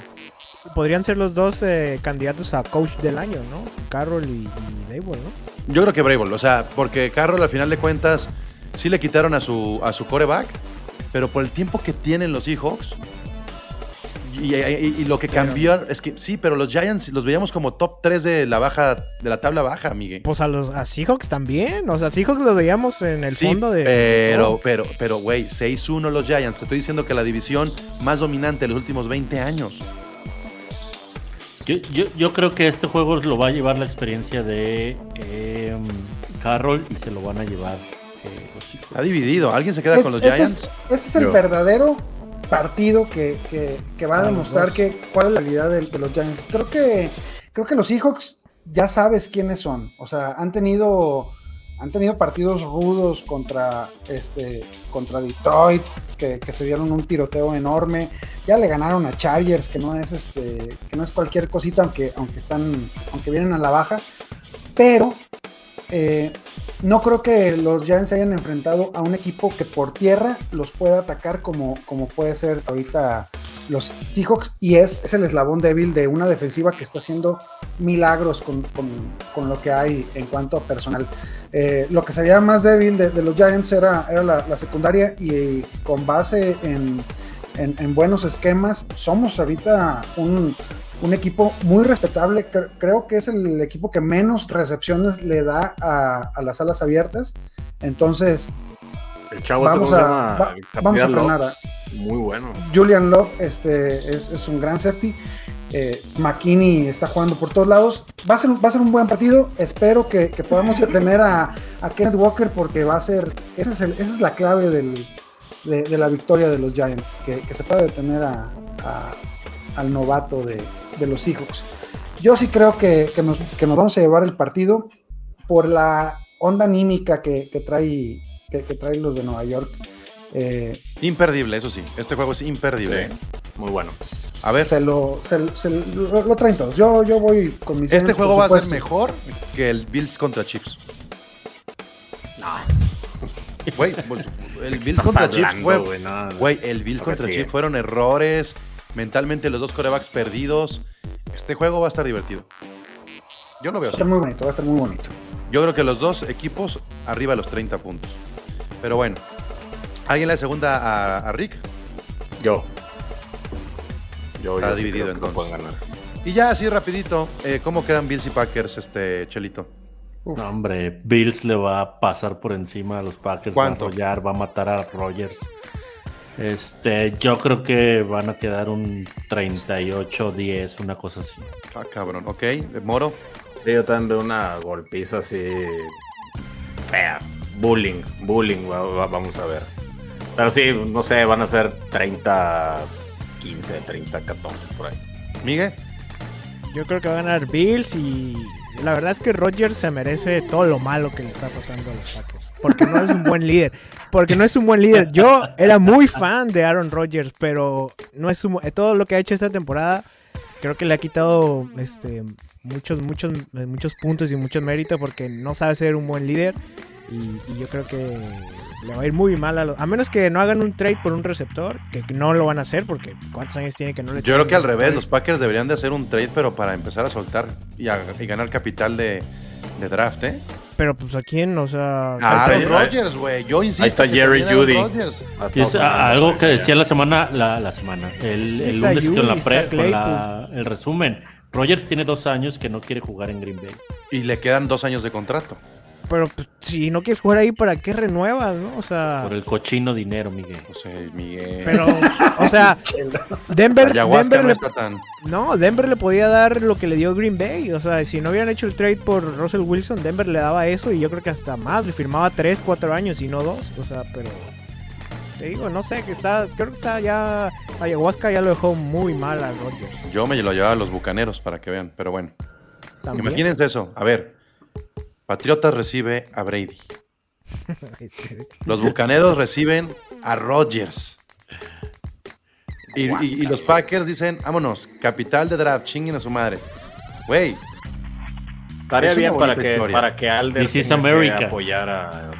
podrían ser los dos eh, candidatos a coach del año, ¿no? Carroll y, y Dable, ¿no? Yo creo que Brable, o sea, porque Carroll al final de cuentas sí le quitaron a su, a su coreback, pero por el tiempo que tienen los Seahawks y, lo que cambió es que sí, pero los Giants los veíamos como top 3 de la baja de la tabla baja, Miguel. Pues a los a Seahawks también, o sea, Seahawks los veíamos en el fondo de Pero pero pero güey, 6-1 los Giants, te estoy diciendo que la división más dominante de los últimos 20 años. Yo, creo que este juego lo va a llevar la experiencia de eh, Carroll y se lo van a llevar eh, los hijos. Ha dividido. ¿Alguien se queda con los Giants? Ese es, el verdadero partido que, va a ah, demostrar que, cuál es la realidad de, de, los Giants. Creo que, creo que los Seahawks ya sabes quiénes son. O sea, han tenido han tenido partidos rudos contra, este, contra Detroit, que, se dieron un tiroteo enorme. Ya le ganaron a Chargers, que no es, este, que no es cualquier cosita, aunque, aunque, están, aunque vienen a la baja. Pero eh, no creo que los Giants se hayan enfrentado a un equipo que por tierra los pueda atacar como, como puede ser ahorita los Seahawks y es, es, el eslabón débil de una defensiva que está haciendo milagros con, lo que hay en cuanto a personal. Eh, lo que sería más débil de, los Giants era, era la, secundaria y con base en, buenos esquemas somos ahorita un, equipo muy respetable. Creo que es el equipo que menos recepciones le da a, a las alas abiertas. Entonces, el chavo vamos a, vamos a frenar. Muy bueno. Julian Love este, es, un gran safety. Eh, McKinney está jugando por todos lados. Va a ser, va a ser un buen partido. Espero que, podamos detener a, Kenneth Walker porque va a ser. Esa es, esa es la clave de, la victoria de los Giants. Que, se pueda detener a, al novato de, los Seahawks. Yo sí creo que, nos, vamos a llevar el partido por la onda anímica que, que trae que, traen los de Nueva York. Eh, imperdible, eso sí. Este juego es imperdible. Muy bueno. A ver. Se lo, lo, traen todos. Yo, yo voy con mis. Este juego va a ser mejor que el Bills contra Chiefs. No. Güey, pues, el Bills contra Chiefs fue. Güey, el Bills contra Chiefs fueron errores. Mentalmente los dos corebacks perdidos. Este juego va a estar divertido. Yo lo veo. Va a estar muy bonito, va a estar muy bonito. Yo creo que los dos equipos arriba de los 30 puntos. Pero bueno, ¿alguien le da segunda a, Rick? Yo. Yo Está dividido entonces. Y ya así rapidito, eh, ¿cómo quedan Bills y Packers, este Chelito? No, hombre, Bills le va a pasar por encima a los Packers, ¿Cuánto? va a va a matar a Rogers. Este, yo creo que van a quedar un 38-10, una cosa así. Ah, cabrón, ok. Moro. Sí, yo también veo una golpiza así fea bullying, bullying, vamos a ver. Pero sí, no sé, van a ser 30, 15, 30, 14 por ahí. Miguel. Yo creo que va a ganar Bills y la verdad es que Rodgers se merece todo lo malo que le está pasando a los Packers. Porque no es un buen líder. Porque no es un buen líder. Yo era muy fan de Aaron Rodgers, pero no es todo lo que ha hecho esta temporada. Creo que le ha quitado este muchos, muchos, muchos puntos y mucho mérito porque no sabe ser un buen líder. Y, y yo creo que le va a ir muy mal a los. A menos que no hagan un trade por un receptor, que no lo van a hacer porque ¿cuántos años tiene que no le Yo creo que al revés, los? Packers deberían de hacer un trade, pero para empezar a soltar y, a- y ganar capital de, de draft, ¿eh? Pero pues a quién, o sea. Ah, está- Aaron Rodgers, güey. Yo insisto. Ahí está Jerry también Aaron Jeudy. Rodgers. Hasta Y es otro- a- algo que decía la semana, la, la semana, el, Sí, el está lunes con, Yuli, la pre- está con la- el resumen. Rogers tiene dos años que no quiere jugar en Green Bay. Y le quedan dos años de contrato. Pero pues, si no quieres jugar ahí, ¿para qué renuevas, no? O sea. Por el cochino dinero, Miguel. O sea, Miguel. Pero, o sea, Denver, Ayahuasca Denver no le, está tan. no, Denver le podía dar lo que le dio Green Bay. O sea, si no hubieran hecho el trade por Russell Wilson, Denver le daba eso y yo creo que hasta más. Le firmaba 3, 4 años y no 2. O sea, pero. Te digo, no sé, que está. Creo que está ya. Ayahuasca ya lo dejó muy mal a Rodgers. Yo me lo llevaba a los bucaneros para que vean, pero bueno. También. Imagínense eso. A ver. Patriotas recibe a Brady. Los bucaneros reciben a Rodgers. Y, y- y los Packers dicen, vámonos, capital de draft, chinguen a su madre. Güey, Estaría bien para que, historia. para que Alder que apoyar a,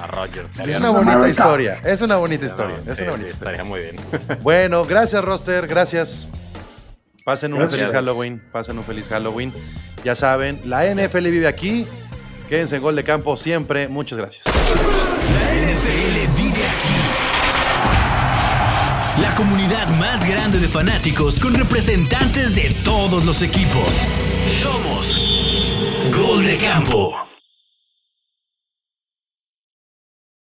a Rodgers. Es una bonita America. historia. Es una bonita historia. no, es sí, una sí, bonita historia. estaría muy bien. Bueno, gracias, Roster. Gracias. Pasen un Gracias. feliz Halloween. Pasen un feliz Halloween. Ya saben, la NFL vive aquí. Quédense en gol de campo siempre. Muchas gracias. La NFL vive aquí. La comunidad más grande de fanáticos con representantes de todos los equipos. Somos Gol de campo.